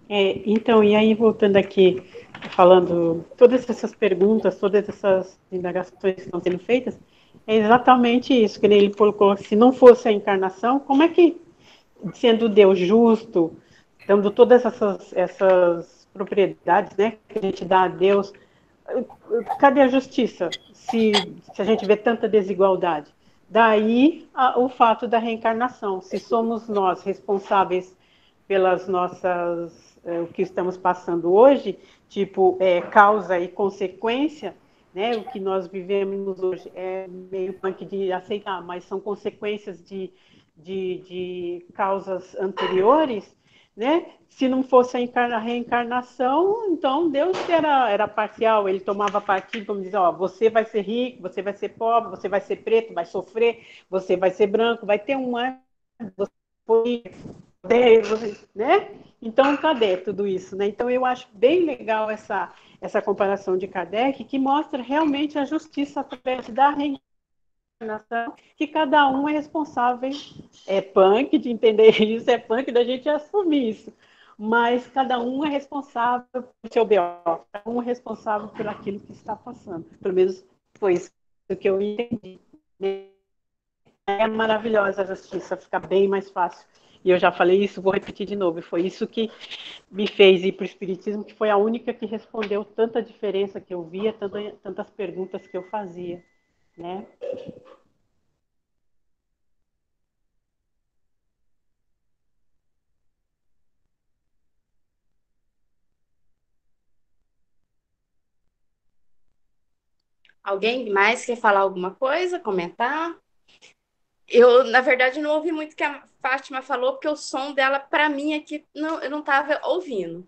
É, então, e aí voltando aqui falando todas essas perguntas, todas essas indagações que estão sendo feitas, é exatamente isso que ele colocou. Se não fosse a encarnação, como é que, sendo Deus justo, dando todas essas, essas propriedades né, que a gente dá a Deus, cadê a justiça se, se a gente vê tanta desigualdade? Daí a, o fato da reencarnação. Se somos nós responsáveis pelas nossas o que estamos passando hoje, tipo é, causa e consequência, né? O que nós vivemos hoje é meio punk de aceitar, mas são consequências de, de, de causas anteriores, né? Se não fosse a, reencarnação, então Deus era, era parcial, ele tomava partido, como dizer, ó, você vai ser rico, você vai ser pobre, você vai ser preto, vai sofrer, você vai ser branco, vai ter uma você foi, né? Então, cadê tudo isso? Né? Então, eu acho bem legal essa, essa comparação de Kardec, que mostra realmente a justiça através da reencarnação, que cada um é responsável, é punk de entender isso, é punk da gente assumir isso, mas cada um é responsável pelo seu BO, cada um é responsável por aquilo que está passando. Pelo menos foi isso que eu entendi. É maravilhosa a justiça, fica bem mais fácil. E eu já falei isso, vou repetir de novo. E foi isso que me fez ir para o Espiritismo, que foi a única que respondeu tanta diferença que eu via, tantas perguntas que eu fazia. Né? Alguém mais quer falar alguma coisa, comentar? Eu, na verdade, não ouvi muito o que a Fátima falou, porque o som dela, para mim, aqui, não, eu não estava ouvindo.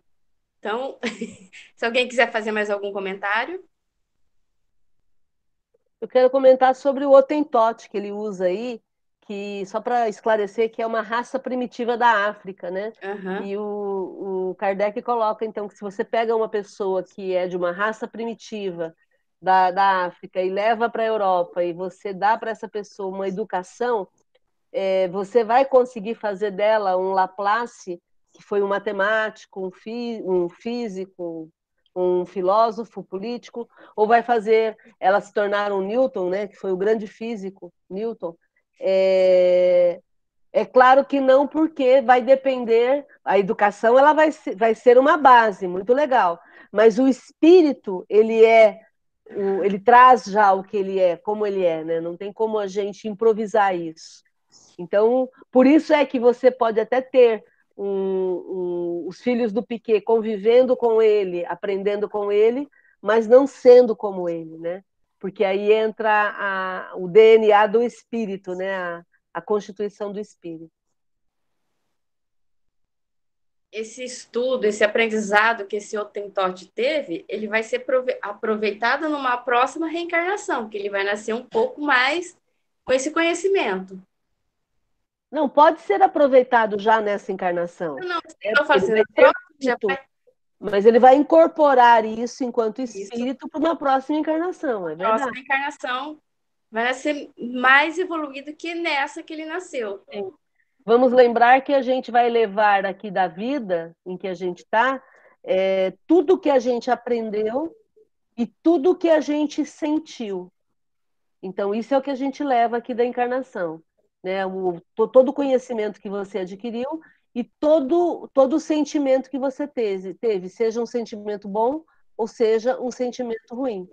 Então, se alguém quiser fazer mais algum comentário. Eu quero comentar sobre o Otentote que ele usa aí, que só para esclarecer que é uma raça primitiva da África, né? Uhum. E o, o Kardec coloca então que se você pega uma pessoa que é de uma raça primitiva da, da África e leva para a Europa e você dá para essa pessoa uma educação, é, você vai conseguir fazer dela um Laplace, que foi um matemático, um, fi, um físico, um filósofo político, ou vai fazer ela se tornar um Newton, né, que foi o grande físico, Newton. É, é claro que não, porque vai depender, a educação ela vai, vai ser uma base, muito legal, mas o espírito, ele é o, ele traz já o que ele é, como ele é, né? Não tem como a gente improvisar isso. Então, por isso é que você pode até ter um, um, os filhos do Piquet convivendo com ele, aprendendo com ele, mas não sendo como ele, né? Porque aí entra a, o DNA do espírito, né? A, a constituição do espírito. Esse estudo, esse aprendizado que esse Otentote teve, ele vai ser aproveitado numa próxima reencarnação, que ele vai nascer um pouco mais com esse conhecimento. Não, pode ser aproveitado já nessa encarnação. Não, estou fazendo vai... Mas ele vai incorporar isso enquanto espírito para uma próxima encarnação, é verdade. Próxima encarnação vai nascer mais evoluído que nessa que ele nasceu. Sim. Vamos lembrar que a gente vai levar aqui da vida em que a gente está é, tudo que a gente aprendeu e tudo que a gente sentiu. Então, isso é o que a gente leva aqui da encarnação. Né? O, todo o conhecimento que você adquiriu e todo, todo o sentimento que você teve, teve, seja um sentimento bom ou seja um sentimento ruim.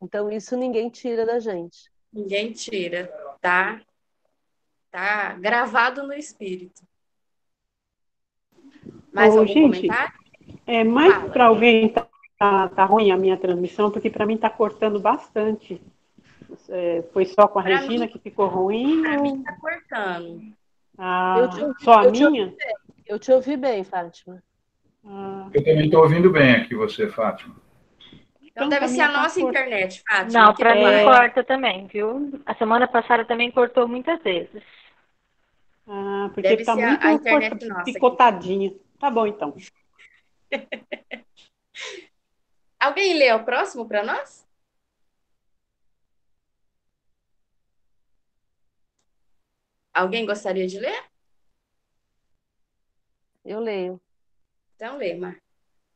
Então, isso ninguém tira da gente. Ninguém tira, tá? Tá gravado no espírito. Mais Ô, algum gente, comentário? É mais para alguém tá, tá, tá, ruim a minha transmissão, porque para mim está cortando bastante. É, foi só com a pra Regina mim, que ficou ruim? Para ou... mim está cortando. Ah, te, só a minha? Te eu te ouvi bem, Fátima. Ah. Eu também estou ouvindo bem aqui você, Fátima. Então, então deve ser a tá nossa corta. internet, Fátima. Não, para mim é... corta também, viu? A semana passada também cortou muitas vezes. Ah, porque Deve tá muito a, internet nossa picotadinha. Aqui. Tá bom, então. Alguém lê o próximo para nós? Alguém gostaria de ler? Eu leio. Então, lê, Mar.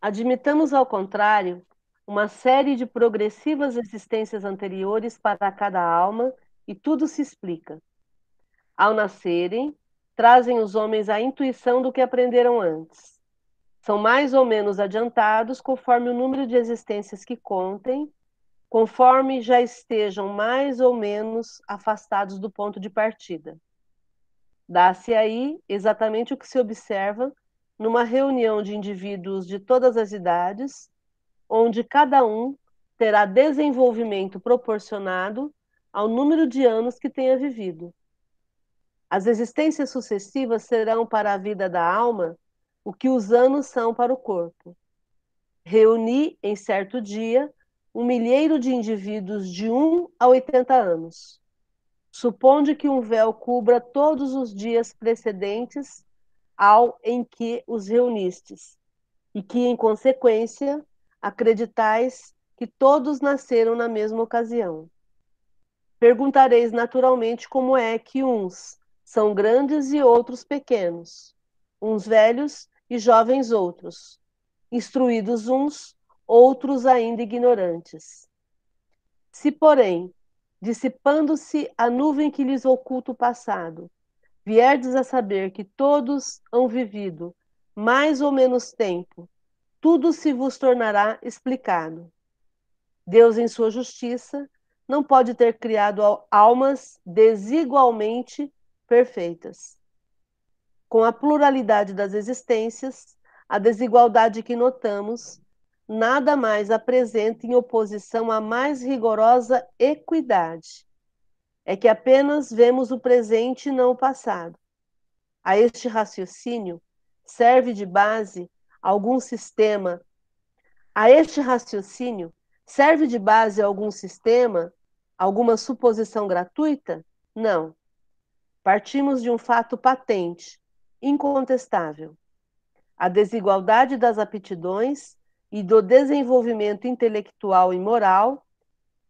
Admitamos, ao contrário, uma série de progressivas existências anteriores para cada alma e tudo se explica. Ao nascerem, trazem os homens a intuição do que aprenderam antes. São mais ou menos adiantados conforme o número de existências que contem, conforme já estejam mais ou menos afastados do ponto de partida. Dá-se aí exatamente o que se observa numa reunião de indivíduos de todas as idades, onde cada um terá desenvolvimento proporcionado ao número de anos que tenha vivido as existências sucessivas serão para a vida da alma o que os anos são para o corpo. Reuni em certo dia um milheiro de indivíduos de 1 a 80 anos. Suponde que um véu cubra todos os dias precedentes ao em que os reunistes, e que, em consequência, acreditais que todos nasceram na mesma ocasião. perguntareis naturalmente como é que uns são grandes e outros pequenos, uns velhos e jovens outros, instruídos uns, outros ainda ignorantes. Se, porém, dissipando-se a nuvem que lhes oculta o passado, vierdes a saber que todos hão vivido mais ou menos tempo, tudo se vos tornará explicado. Deus, em sua justiça, não pode ter criado almas desigualmente perfeitas. Com a pluralidade das existências, a desigualdade que notamos nada mais apresenta em oposição à mais rigorosa equidade. É que apenas vemos o presente e não o passado. A este raciocínio serve de base algum sistema. A este raciocínio serve de base algum sistema Alguma suposição gratuita? Não. Partimos de um fato patente, incontestável. A desigualdade das aptidões e do desenvolvimento intelectual e moral,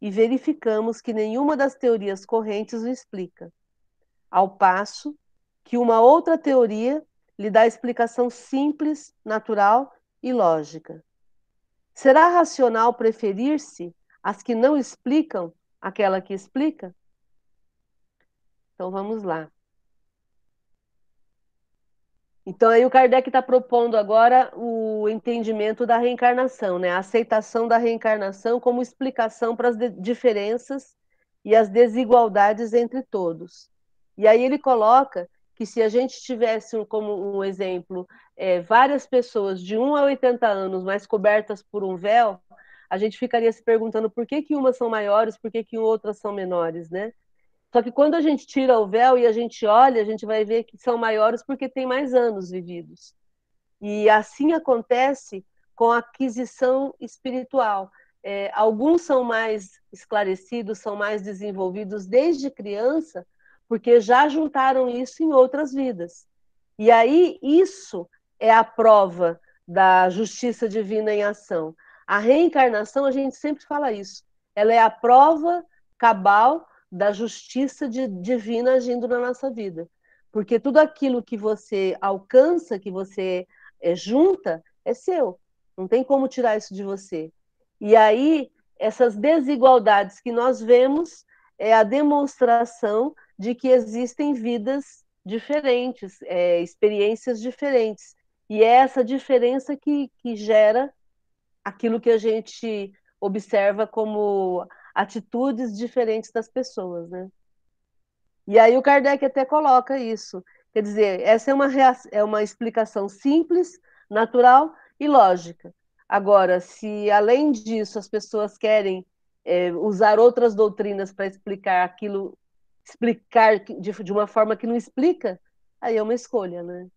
e verificamos que nenhuma das teorias correntes o explica. Ao passo que uma outra teoria lhe dá explicação simples, natural e lógica. Será racional preferir-se as que não explicam aquela que explica? Então vamos lá. Então aí o Kardec está propondo agora o entendimento da reencarnação, né? A aceitação da reencarnação como explicação para as diferenças e as desigualdades entre todos. E aí ele coloca que se a gente tivesse como um exemplo é, várias pessoas de 1 a 80 anos, mas cobertas por um véu, a gente ficaria se perguntando por que, que umas são maiores, por que, que outras são menores, né? Só que quando a gente tira o véu e a gente olha, a gente vai ver que são maiores porque tem mais anos vividos. E assim acontece com a aquisição espiritual. É, alguns são mais esclarecidos, são mais desenvolvidos desde criança, porque já juntaram isso em outras vidas. E aí, isso é a prova da justiça divina em ação. A reencarnação, a gente sempre fala isso. Ela é a prova cabal da justiça de, divina agindo na nossa vida. Porque tudo aquilo que você alcança, que você é, junta, é seu. Não tem como tirar isso de você. E aí, essas desigualdades que nós vemos é a demonstração de que existem vidas diferentes, é, experiências diferentes. E é essa diferença que, que gera aquilo que a gente observa como atitudes diferentes das pessoas, né? E aí o Kardec até coloca isso. Quer dizer, essa é uma, é uma explicação simples, natural e lógica. Agora, se além disso as pessoas querem é, usar outras doutrinas para explicar aquilo, explicar de, de uma forma que não explica, aí é uma escolha, né?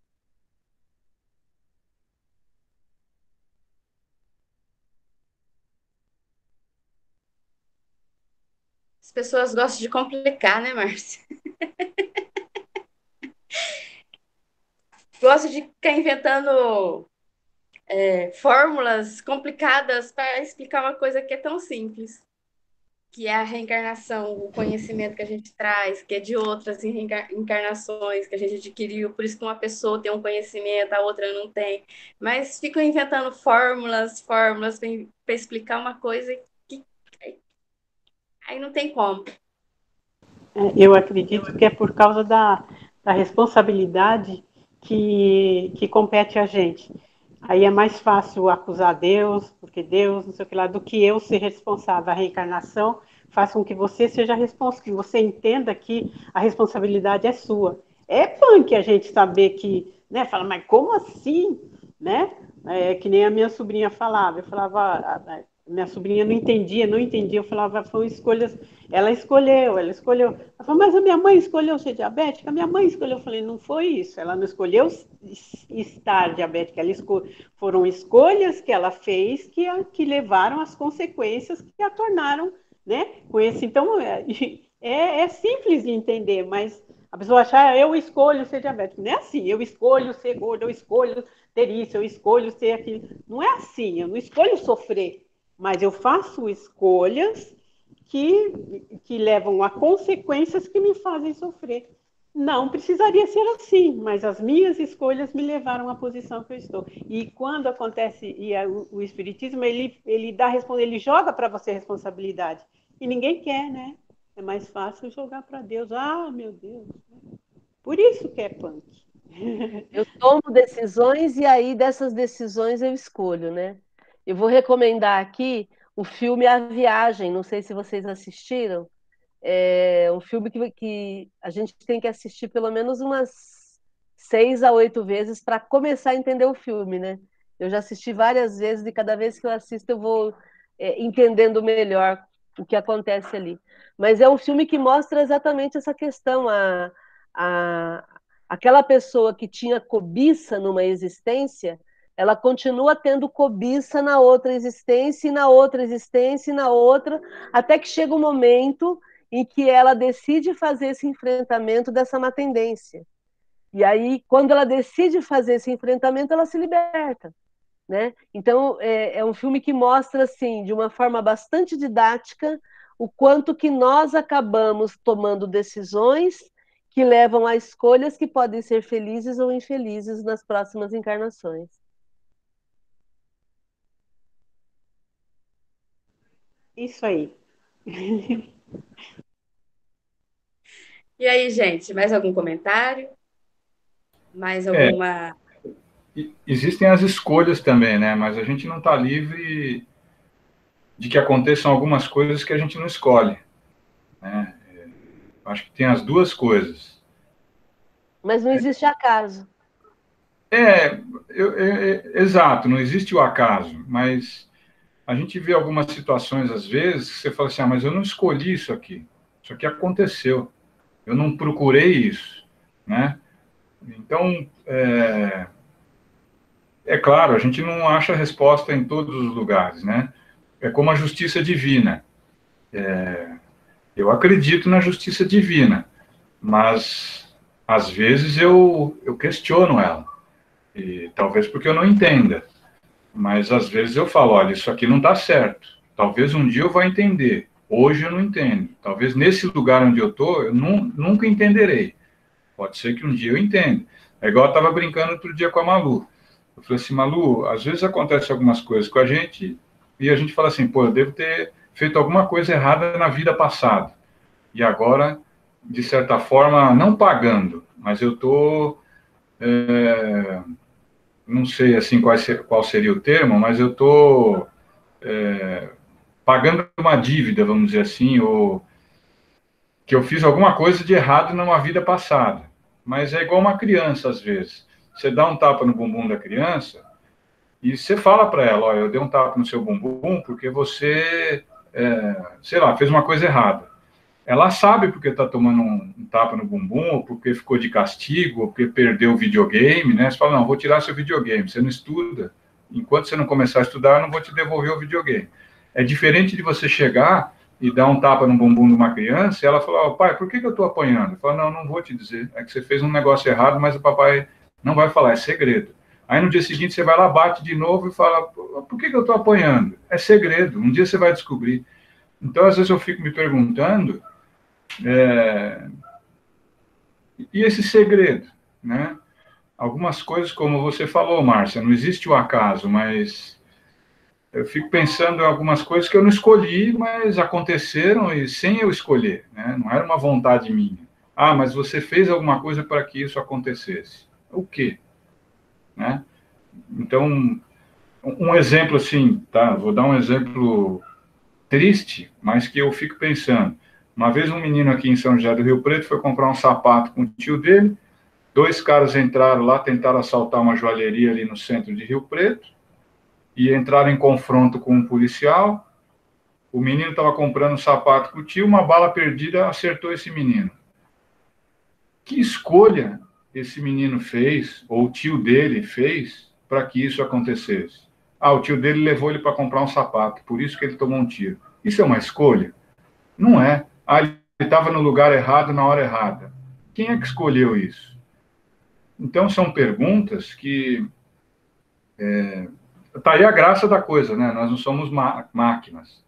Pessoas gostam de complicar, né, Márcia? Gosto de ficar inventando é, fórmulas complicadas para explicar uma coisa que é tão simples, que é a reencarnação, o conhecimento que a gente traz, que é de outras encarnações que a gente adquiriu, por isso que uma pessoa tem um conhecimento, a outra não tem. Mas ficam inventando fórmulas, fórmulas para explicar uma coisa aí não tem como. É, eu acredito que é por causa da, da responsabilidade que, que compete a gente. Aí é mais fácil acusar Deus, porque Deus, não sei o que lá, do que eu ser responsável. A reencarnação faz com que você seja responsável, que você entenda que a responsabilidade é sua. É punk a gente saber que, né, fala, mas como assim, né? É que nem a minha sobrinha falava, eu falava, ah, ah, minha sobrinha não entendia, não entendia, eu falava, foram escolhas, ela escolheu, ela escolheu. Ela falou, mas a minha mãe escolheu ser diabética, a minha mãe escolheu. Eu falei, não foi isso, ela não escolheu estar diabética, ela esco... foram escolhas que ela fez que, que levaram às consequências que a tornaram, né, com esse. Então, é, é, é simples de entender, mas a pessoa achar, ah, eu escolho ser diabético. Não é assim, eu escolho ser gordo, eu escolho ter isso, eu escolho ser aquilo. Não é assim, eu não escolho sofrer mas eu faço escolhas que, que levam a consequências que me fazem sofrer. Não precisaria ser assim, mas as minhas escolhas me levaram à posição que eu estou. E quando acontece e a, o, o, espiritismo, ele ele dá ele joga para você responsabilidade. E ninguém quer, né? É mais fácil jogar para Deus. Ah, meu Deus. Por isso que é punk. Eu tomo decisões e aí dessas decisões eu escolho, né? Eu vou recomendar aqui o filme A Viagem, não sei se vocês assistiram. É um filme que, que a gente tem que assistir pelo menos umas seis a oito vezes para começar a entender o filme, né? Eu já assisti várias vezes e cada vez que eu assisto eu vou é, entendendo melhor o que acontece ali. Mas é um filme que mostra exatamente essa questão, a, a, aquela pessoa que tinha cobiça numa existência, ela continua tendo cobiça na outra existência, e na outra existência, e na outra, até que chega um momento em que ela decide fazer esse enfrentamento dessa má tendência. E aí, quando ela decide fazer esse enfrentamento, ela se liberta. Né? Então, é, é um filme que mostra, assim, de uma forma bastante didática, o quanto que nós acabamos tomando decisões que levam a escolhas que podem ser felizes ou infelizes nas próximas encarnações. Isso aí. E aí, gente, mais algum comentário? Mais é. alguma. É, existem as escolhas também, né? Mas a gente não está livre de que aconteçam algumas coisas que a gente não escolhe. Né? Acho que tem as duas coisas. Mas não existe acaso. É, eu, eu, exato, não existe o acaso, mas a gente vê algumas situações, às vezes, que você fala assim, ah, mas eu não escolhi isso aqui, isso aqui aconteceu eu não procurei isso, né? Então, é, é claro, a gente não acha resposta em todos os lugares, né? É como a justiça divina. É, eu acredito na justiça divina, mas às vezes eu, eu questiono ela. E talvez porque eu não entenda. Mas às vezes eu falo, olha, isso aqui não está certo. Talvez um dia eu vá entender. Hoje eu não entendo. Talvez nesse lugar onde eu estou, eu nunca entenderei. Pode ser que um dia eu entenda. É igual eu estava brincando outro dia com a Malu. Eu falei assim, Malu, às vezes acontece algumas coisas com a gente e a gente fala assim, pô, eu devo ter feito alguma coisa errada na vida passada. E agora, de certa forma, não pagando, mas eu estou. É, não sei assim qual, qual, seria o termo, mas eu estou. É, pagando uma dívida, vamos dizer assim, ou que eu fiz alguma coisa de errado numa vida passada. Mas é igual uma criança, às vezes. Você dá um tapa no bumbum da criança e você fala para ela: Olha, eu dei um tapa no seu bumbum porque você, é, sei lá, fez uma coisa errada. Ela sabe porque está tomando um, um, tapa no bumbum, ou porque ficou de castigo, ou porque perdeu o videogame, né? Você fala: Não, vou tirar seu videogame. Você não estuda. Enquanto você não começar a estudar, eu não vou te devolver o videogame. É diferente de você chegar e dar um tapa no bumbum de uma criança e ela falar, oh, pai, por que, que eu estou apanhando? Eu falo, não, não vou te dizer. É que você fez um negócio errado, mas o papai não vai falar, é segredo. Aí no dia seguinte você vai lá, bate de novo e fala, por que, que eu estou apanhando? É segredo, um dia você vai descobrir. Então, às vezes eu fico me perguntando, é... e esse segredo, né? Algumas coisas, como você falou, Márcia, não existe o acaso, mas eu fico pensando em algumas coisas que eu não escolhi, mas aconteceram e sem eu escolher, né? Não era uma vontade minha. Ah, mas você fez alguma coisa para que isso acontecesse. O quê? Né? Então, um exemplo assim, tá? Vou dar um exemplo triste, mas que eu fico pensando. Uma vez um menino aqui em São José do Rio Preto foi comprar um sapato com o tio dele. Dois caras entraram lá, tentaram assaltar uma joalheria ali no centro de Rio Preto e entraram em confronto com um policial. O menino estava comprando um sapato com o tio, uma bala perdida acertou esse menino. Que escolha esse menino fez, ou o tio dele fez, para que isso acontecesse? Ah, o tio dele levou ele para comprar um sapato, por isso que ele tomou um tiro. Isso é uma escolha? Não é. Ah, ele estava no lugar errado na hora errada. Quem é que escolheu isso? Então, são perguntas que é, Está aí a graça da coisa, né? Nós não somos máquinas.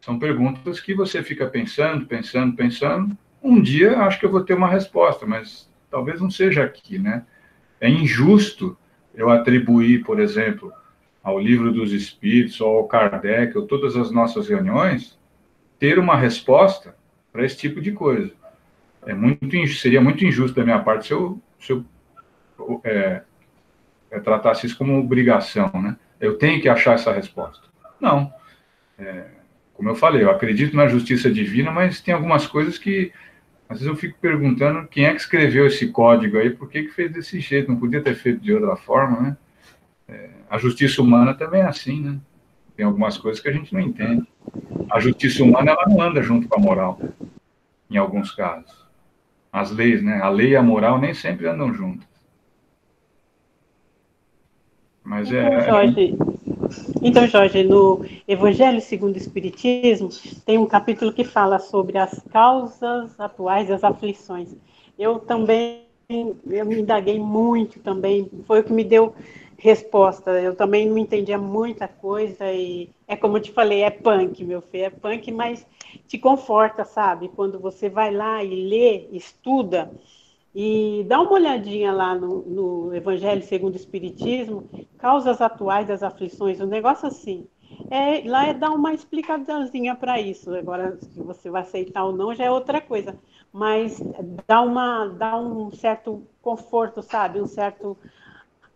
São perguntas que você fica pensando, pensando, pensando. Um dia acho que eu vou ter uma resposta, mas talvez não seja aqui, né? É injusto eu atribuir, por exemplo, ao livro dos Espíritos, ou ao Kardec, ou todas as nossas reuniões, ter uma resposta para esse tipo de coisa. É muito, seria muito injusto da minha parte se eu, se eu é, é, tratasse isso como obrigação, né? Eu tenho que achar essa resposta. Não. É, como eu falei, eu acredito na justiça divina, mas tem algumas coisas que às vezes eu fico perguntando quem é que escreveu esse código aí, por que, que fez desse jeito, não podia ter feito de outra forma, né? É, a justiça humana também é assim, né? Tem algumas coisas que a gente não entende. A justiça humana, ela não anda junto com a moral, em alguns casos. As leis, né? A lei e a moral nem sempre andam juntas. Mas é... Então, Jorge, então, Jorge, no Evangelho segundo o Espiritismo, tem um capítulo que fala sobre as causas atuais das aflições. Eu também, eu me indaguei muito também, foi o que me deu resposta. Eu também não entendia muita coisa e é como eu te falei, é punk, meu filho, é punk, mas te conforta, sabe? Quando você vai lá e lê, estuda, e dá uma olhadinha lá no, no, Evangelho segundo o Espiritismo, causas atuais das aflições, um negócio assim. É, lá é dar uma explicaçãozinha para isso. Agora, se você vai aceitar ou não, já é outra coisa. Mas dá, uma, dá um certo conforto, sabe? Um certo,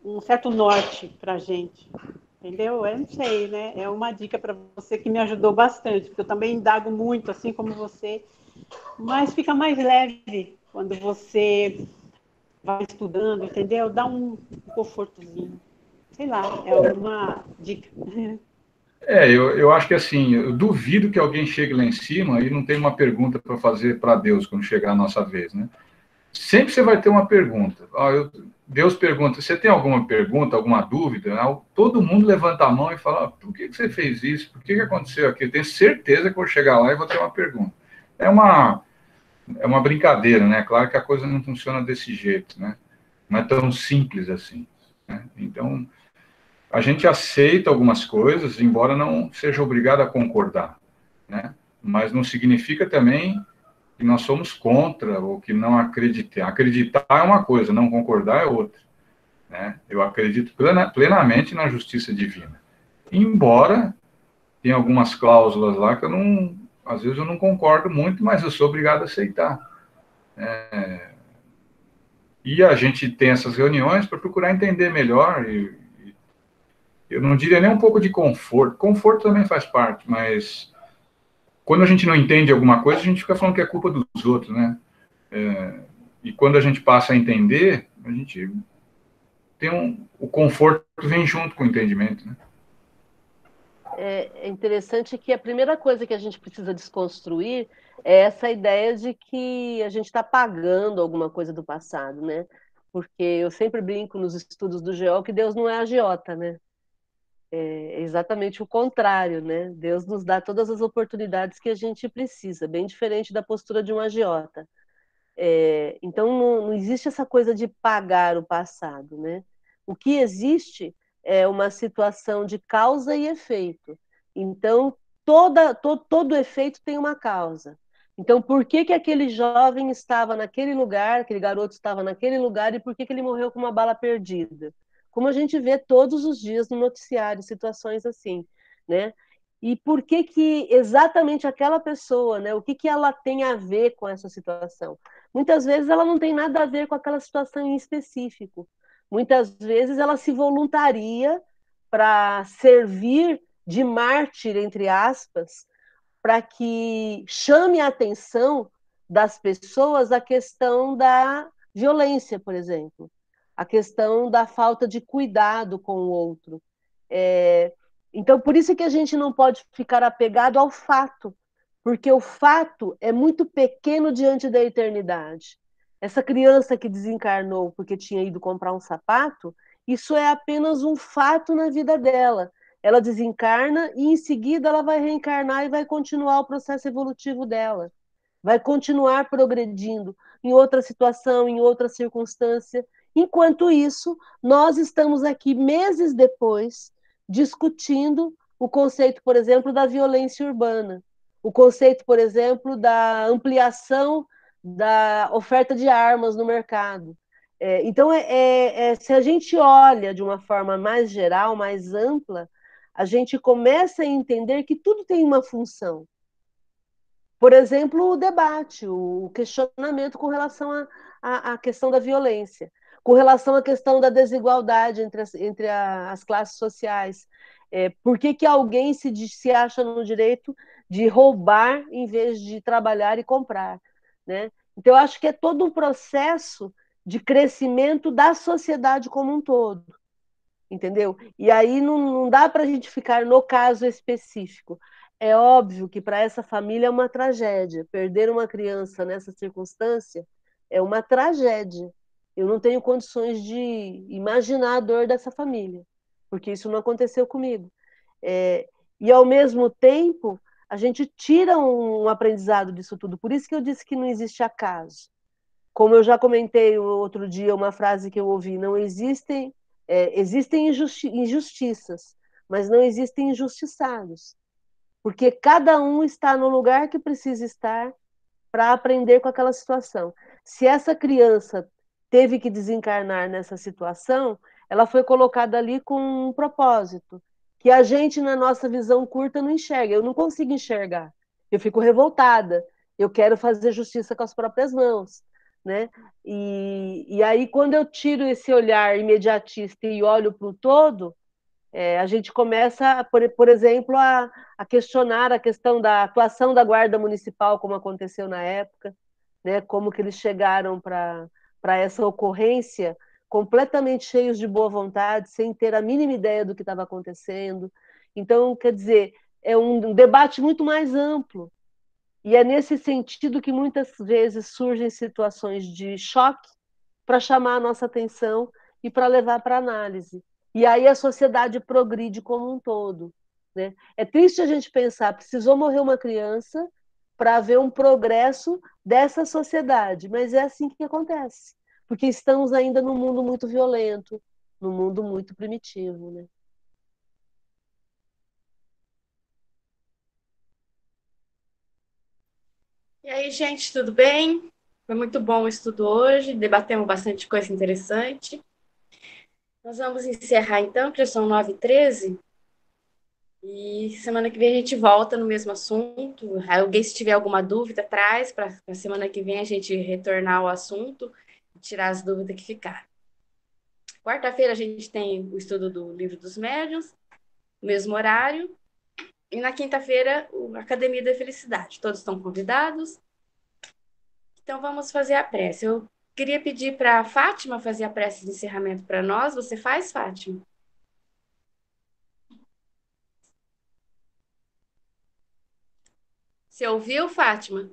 um certo norte para a gente. Entendeu? Eu não sei, né? É uma dica para você que me ajudou bastante, porque eu também indago muito, assim como você, mas fica mais leve quando você vai estudando, entendeu? Dá um confortozinho. Sei lá, é uma dica. É, eu, eu acho que assim, eu duvido que alguém chegue lá em cima e não tenha uma pergunta para fazer para Deus quando chegar a nossa vez, né? Sempre você vai ter uma pergunta. Ah, eu, Deus pergunta: você tem alguma pergunta, alguma dúvida? Ah, todo mundo levanta a mão e fala: ah, por que você fez isso? Por que aconteceu aquilo? Tenho certeza que vou chegar lá e vou ter uma pergunta. É uma, é uma brincadeira, né? Claro que a coisa não funciona desse jeito, né? Não é tão simples assim. Né? Então, a gente aceita algumas coisas, embora não seja obrigado a concordar, né? Mas não significa também que nós somos contra ou que não acreditar. Acreditar é uma coisa, não concordar é outra. Né? Eu acredito plena, plenamente na justiça divina. Embora tem algumas cláusulas lá que eu não, às vezes eu não concordo muito, mas eu sou obrigado a aceitar. É, e a gente tem essas reuniões para procurar entender melhor. E, e, eu não diria nem um pouco de conforto. Conforto também faz parte, mas quando a gente não entende alguma coisa, a gente fica falando que é culpa dos outros, né? É, e quando a gente passa a entender, a gente tem um, o conforto vem junto com o entendimento, né? É, é interessante que a primeira coisa que a gente precisa desconstruir é essa ideia de que a gente está pagando alguma coisa do passado, né? Porque eu sempre brinco nos estudos do GEO que Deus não é agiota, né? É exatamente o contrário, né? Deus nos dá todas as oportunidades que a gente precisa, bem diferente da postura de um agiota. É, então, não, não existe essa coisa de pagar o passado, né? O que existe é uma situação de causa e efeito. Então, toda, to, todo efeito tem uma causa. Então, por que, que aquele jovem estava naquele lugar, aquele garoto estava naquele lugar, e por que, que ele morreu com uma bala perdida? Como a gente vê todos os dias no noticiário, situações assim, né? E por que que exatamente aquela pessoa, né? O que que ela tem a ver com essa situação? Muitas vezes ela não tem nada a ver com aquela situação em específico, Muitas vezes ela se voluntaria para servir de mártir, entre aspas, para que chame a atenção das pessoas a questão da violência, por exemplo, a questão da falta de cuidado com o outro. É, então, por isso que a gente não pode ficar apegado ao fato, porque o fato é muito pequeno diante da eternidade. Essa criança que desencarnou porque tinha ido comprar um sapato, isso é apenas um fato na vida dela. Ela desencarna e em seguida ela vai reencarnar e vai continuar o processo evolutivo dela. Vai continuar progredindo em outra situação, em outra circunstância. Enquanto isso, nós estamos aqui meses depois discutindo o conceito, por exemplo, da violência urbana. o conceito, por exemplo, da ampliação da oferta de armas no mercado. É, então, é, é, é, se a gente olha de uma forma mais geral, mais ampla, a gente começa a entender que tudo tem uma função. Por exemplo, o debate, o questionamento com relação à questão da violência, com relação à questão da desigualdade entre as, entre a, as classes sociais. É, por que, que alguém se, se acha no direito de roubar em vez de trabalhar e comprar? Né? Então, eu acho que é todo um processo de crescimento da sociedade como um todo entendeu? E aí não, não dá para a gente ficar no caso específico. É óbvio que para essa família é uma tragédia. Perder uma criança nessa circunstância é uma tragédia. Eu não tenho condições de imaginar a dor dessa família, porque isso não aconteceu comigo. É, e, ao mesmo tempo, a gente tira um aprendizado disso tudo. Por isso que eu disse que não existe acaso. Como eu já comentei outro dia, uma frase que eu ouvi: não existem é, existem injusti injustiças, mas não existem injustiçados, porque cada um está no lugar que precisa estar para aprender com aquela situação. Se essa criança teve que desencarnar nessa situação, ela foi colocada ali com um propósito que a gente, na nossa visão curta, não enxerga. Eu não consigo enxergar. Eu fico revoltada. Eu quero fazer justiça com as próprias mãos né? E, e aí, quando eu tiro esse olhar imediatista e olho para o todo, é, a gente começa, por, por exemplo, a, a, questionar a questão da atuação da Guarda Municipal, como aconteceu na época, né? como que eles chegaram para essa ocorrência completamente cheios de boa vontade, sem ter a mínima ideia do que estava acontecendo. Então, quer dizer, é um debate muito mais amplo, e é nesse sentido que muitas vezes surgem situações de choque para chamar a nossa atenção e para levar para análise. E aí a sociedade progride como um todo. Né? É triste a gente pensar, precisou morrer uma criança para haver um progresso dessa sociedade, mas é assim que acontece, porque estamos ainda num mundo muito violento, num mundo muito primitivo. Né? E aí, gente, tudo bem? Foi muito bom o estudo hoje, debatemos bastante coisa interessante. Nós vamos encerrar então, que já são 9h13. E semana que vem a gente volta no mesmo assunto. Alguém, se tiver alguma dúvida, traz para a semana que vem a gente retornar ao assunto e tirar as dúvidas que ficaram. Quarta-feira a gente tem o estudo do livro dos médiuns, mesmo horário. E na quinta-feira, a Academia da Felicidade. Todos estão convidados. Então, vamos fazer a prece. Eu queria pedir para a Fátima fazer a prece de encerramento para nós. Você faz, Fátima? Você ouviu, Fátima?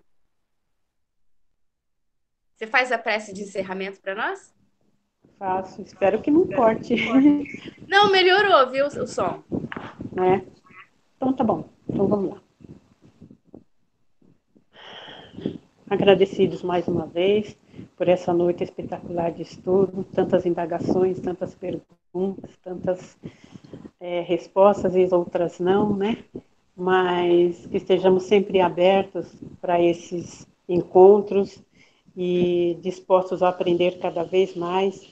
Você faz a prece de encerramento para nós? Faço. Espero que não corte. Não, melhorou, viu, o som. É. Então tá bom. Então vamos lá. Agradecidos mais uma vez por essa noite espetacular de estudo, tantas indagações, tantas perguntas, tantas é, respostas e outras não, né? Mas que estejamos sempre abertos para esses encontros e dispostos a aprender cada vez mais,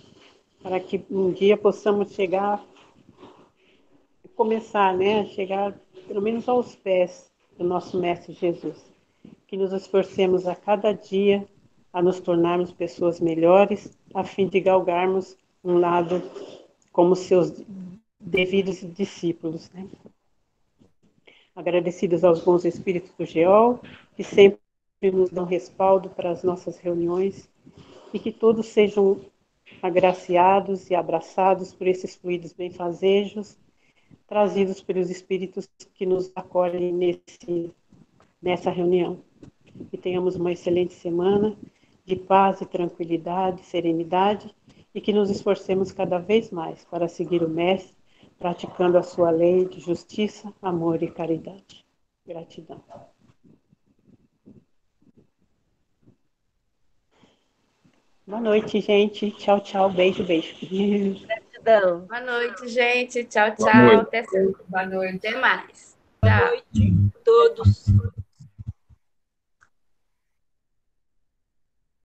para que um dia possamos chegar, começar, né, chegar pelo menos aos pés do nosso Mestre Jesus. Que nos esforcemos a cada dia a nos tornarmos pessoas melhores, a fim de galgarmos um lado como seus devidos discípulos. Né? Agradecidos aos bons espíritos do GEOL, que sempre nos dão respaldo para as nossas reuniões, e que todos sejam agraciados e abraçados por esses fluidos benfazejos trazidos pelos espíritos que nos acolhem nesse, nessa reunião. Que tenhamos uma excelente semana de paz e tranquilidade, serenidade e que nos esforcemos cada vez mais para seguir o Mestre, praticando a sua lei de justiça, amor e caridade. Gratidão. Boa noite, gente. Tchau, tchau. Beijo, beijo. Gratidão. Boa noite, gente. Tchau, tchau. Noite. Até, Boa noite. Até mais. Boa noite a todos.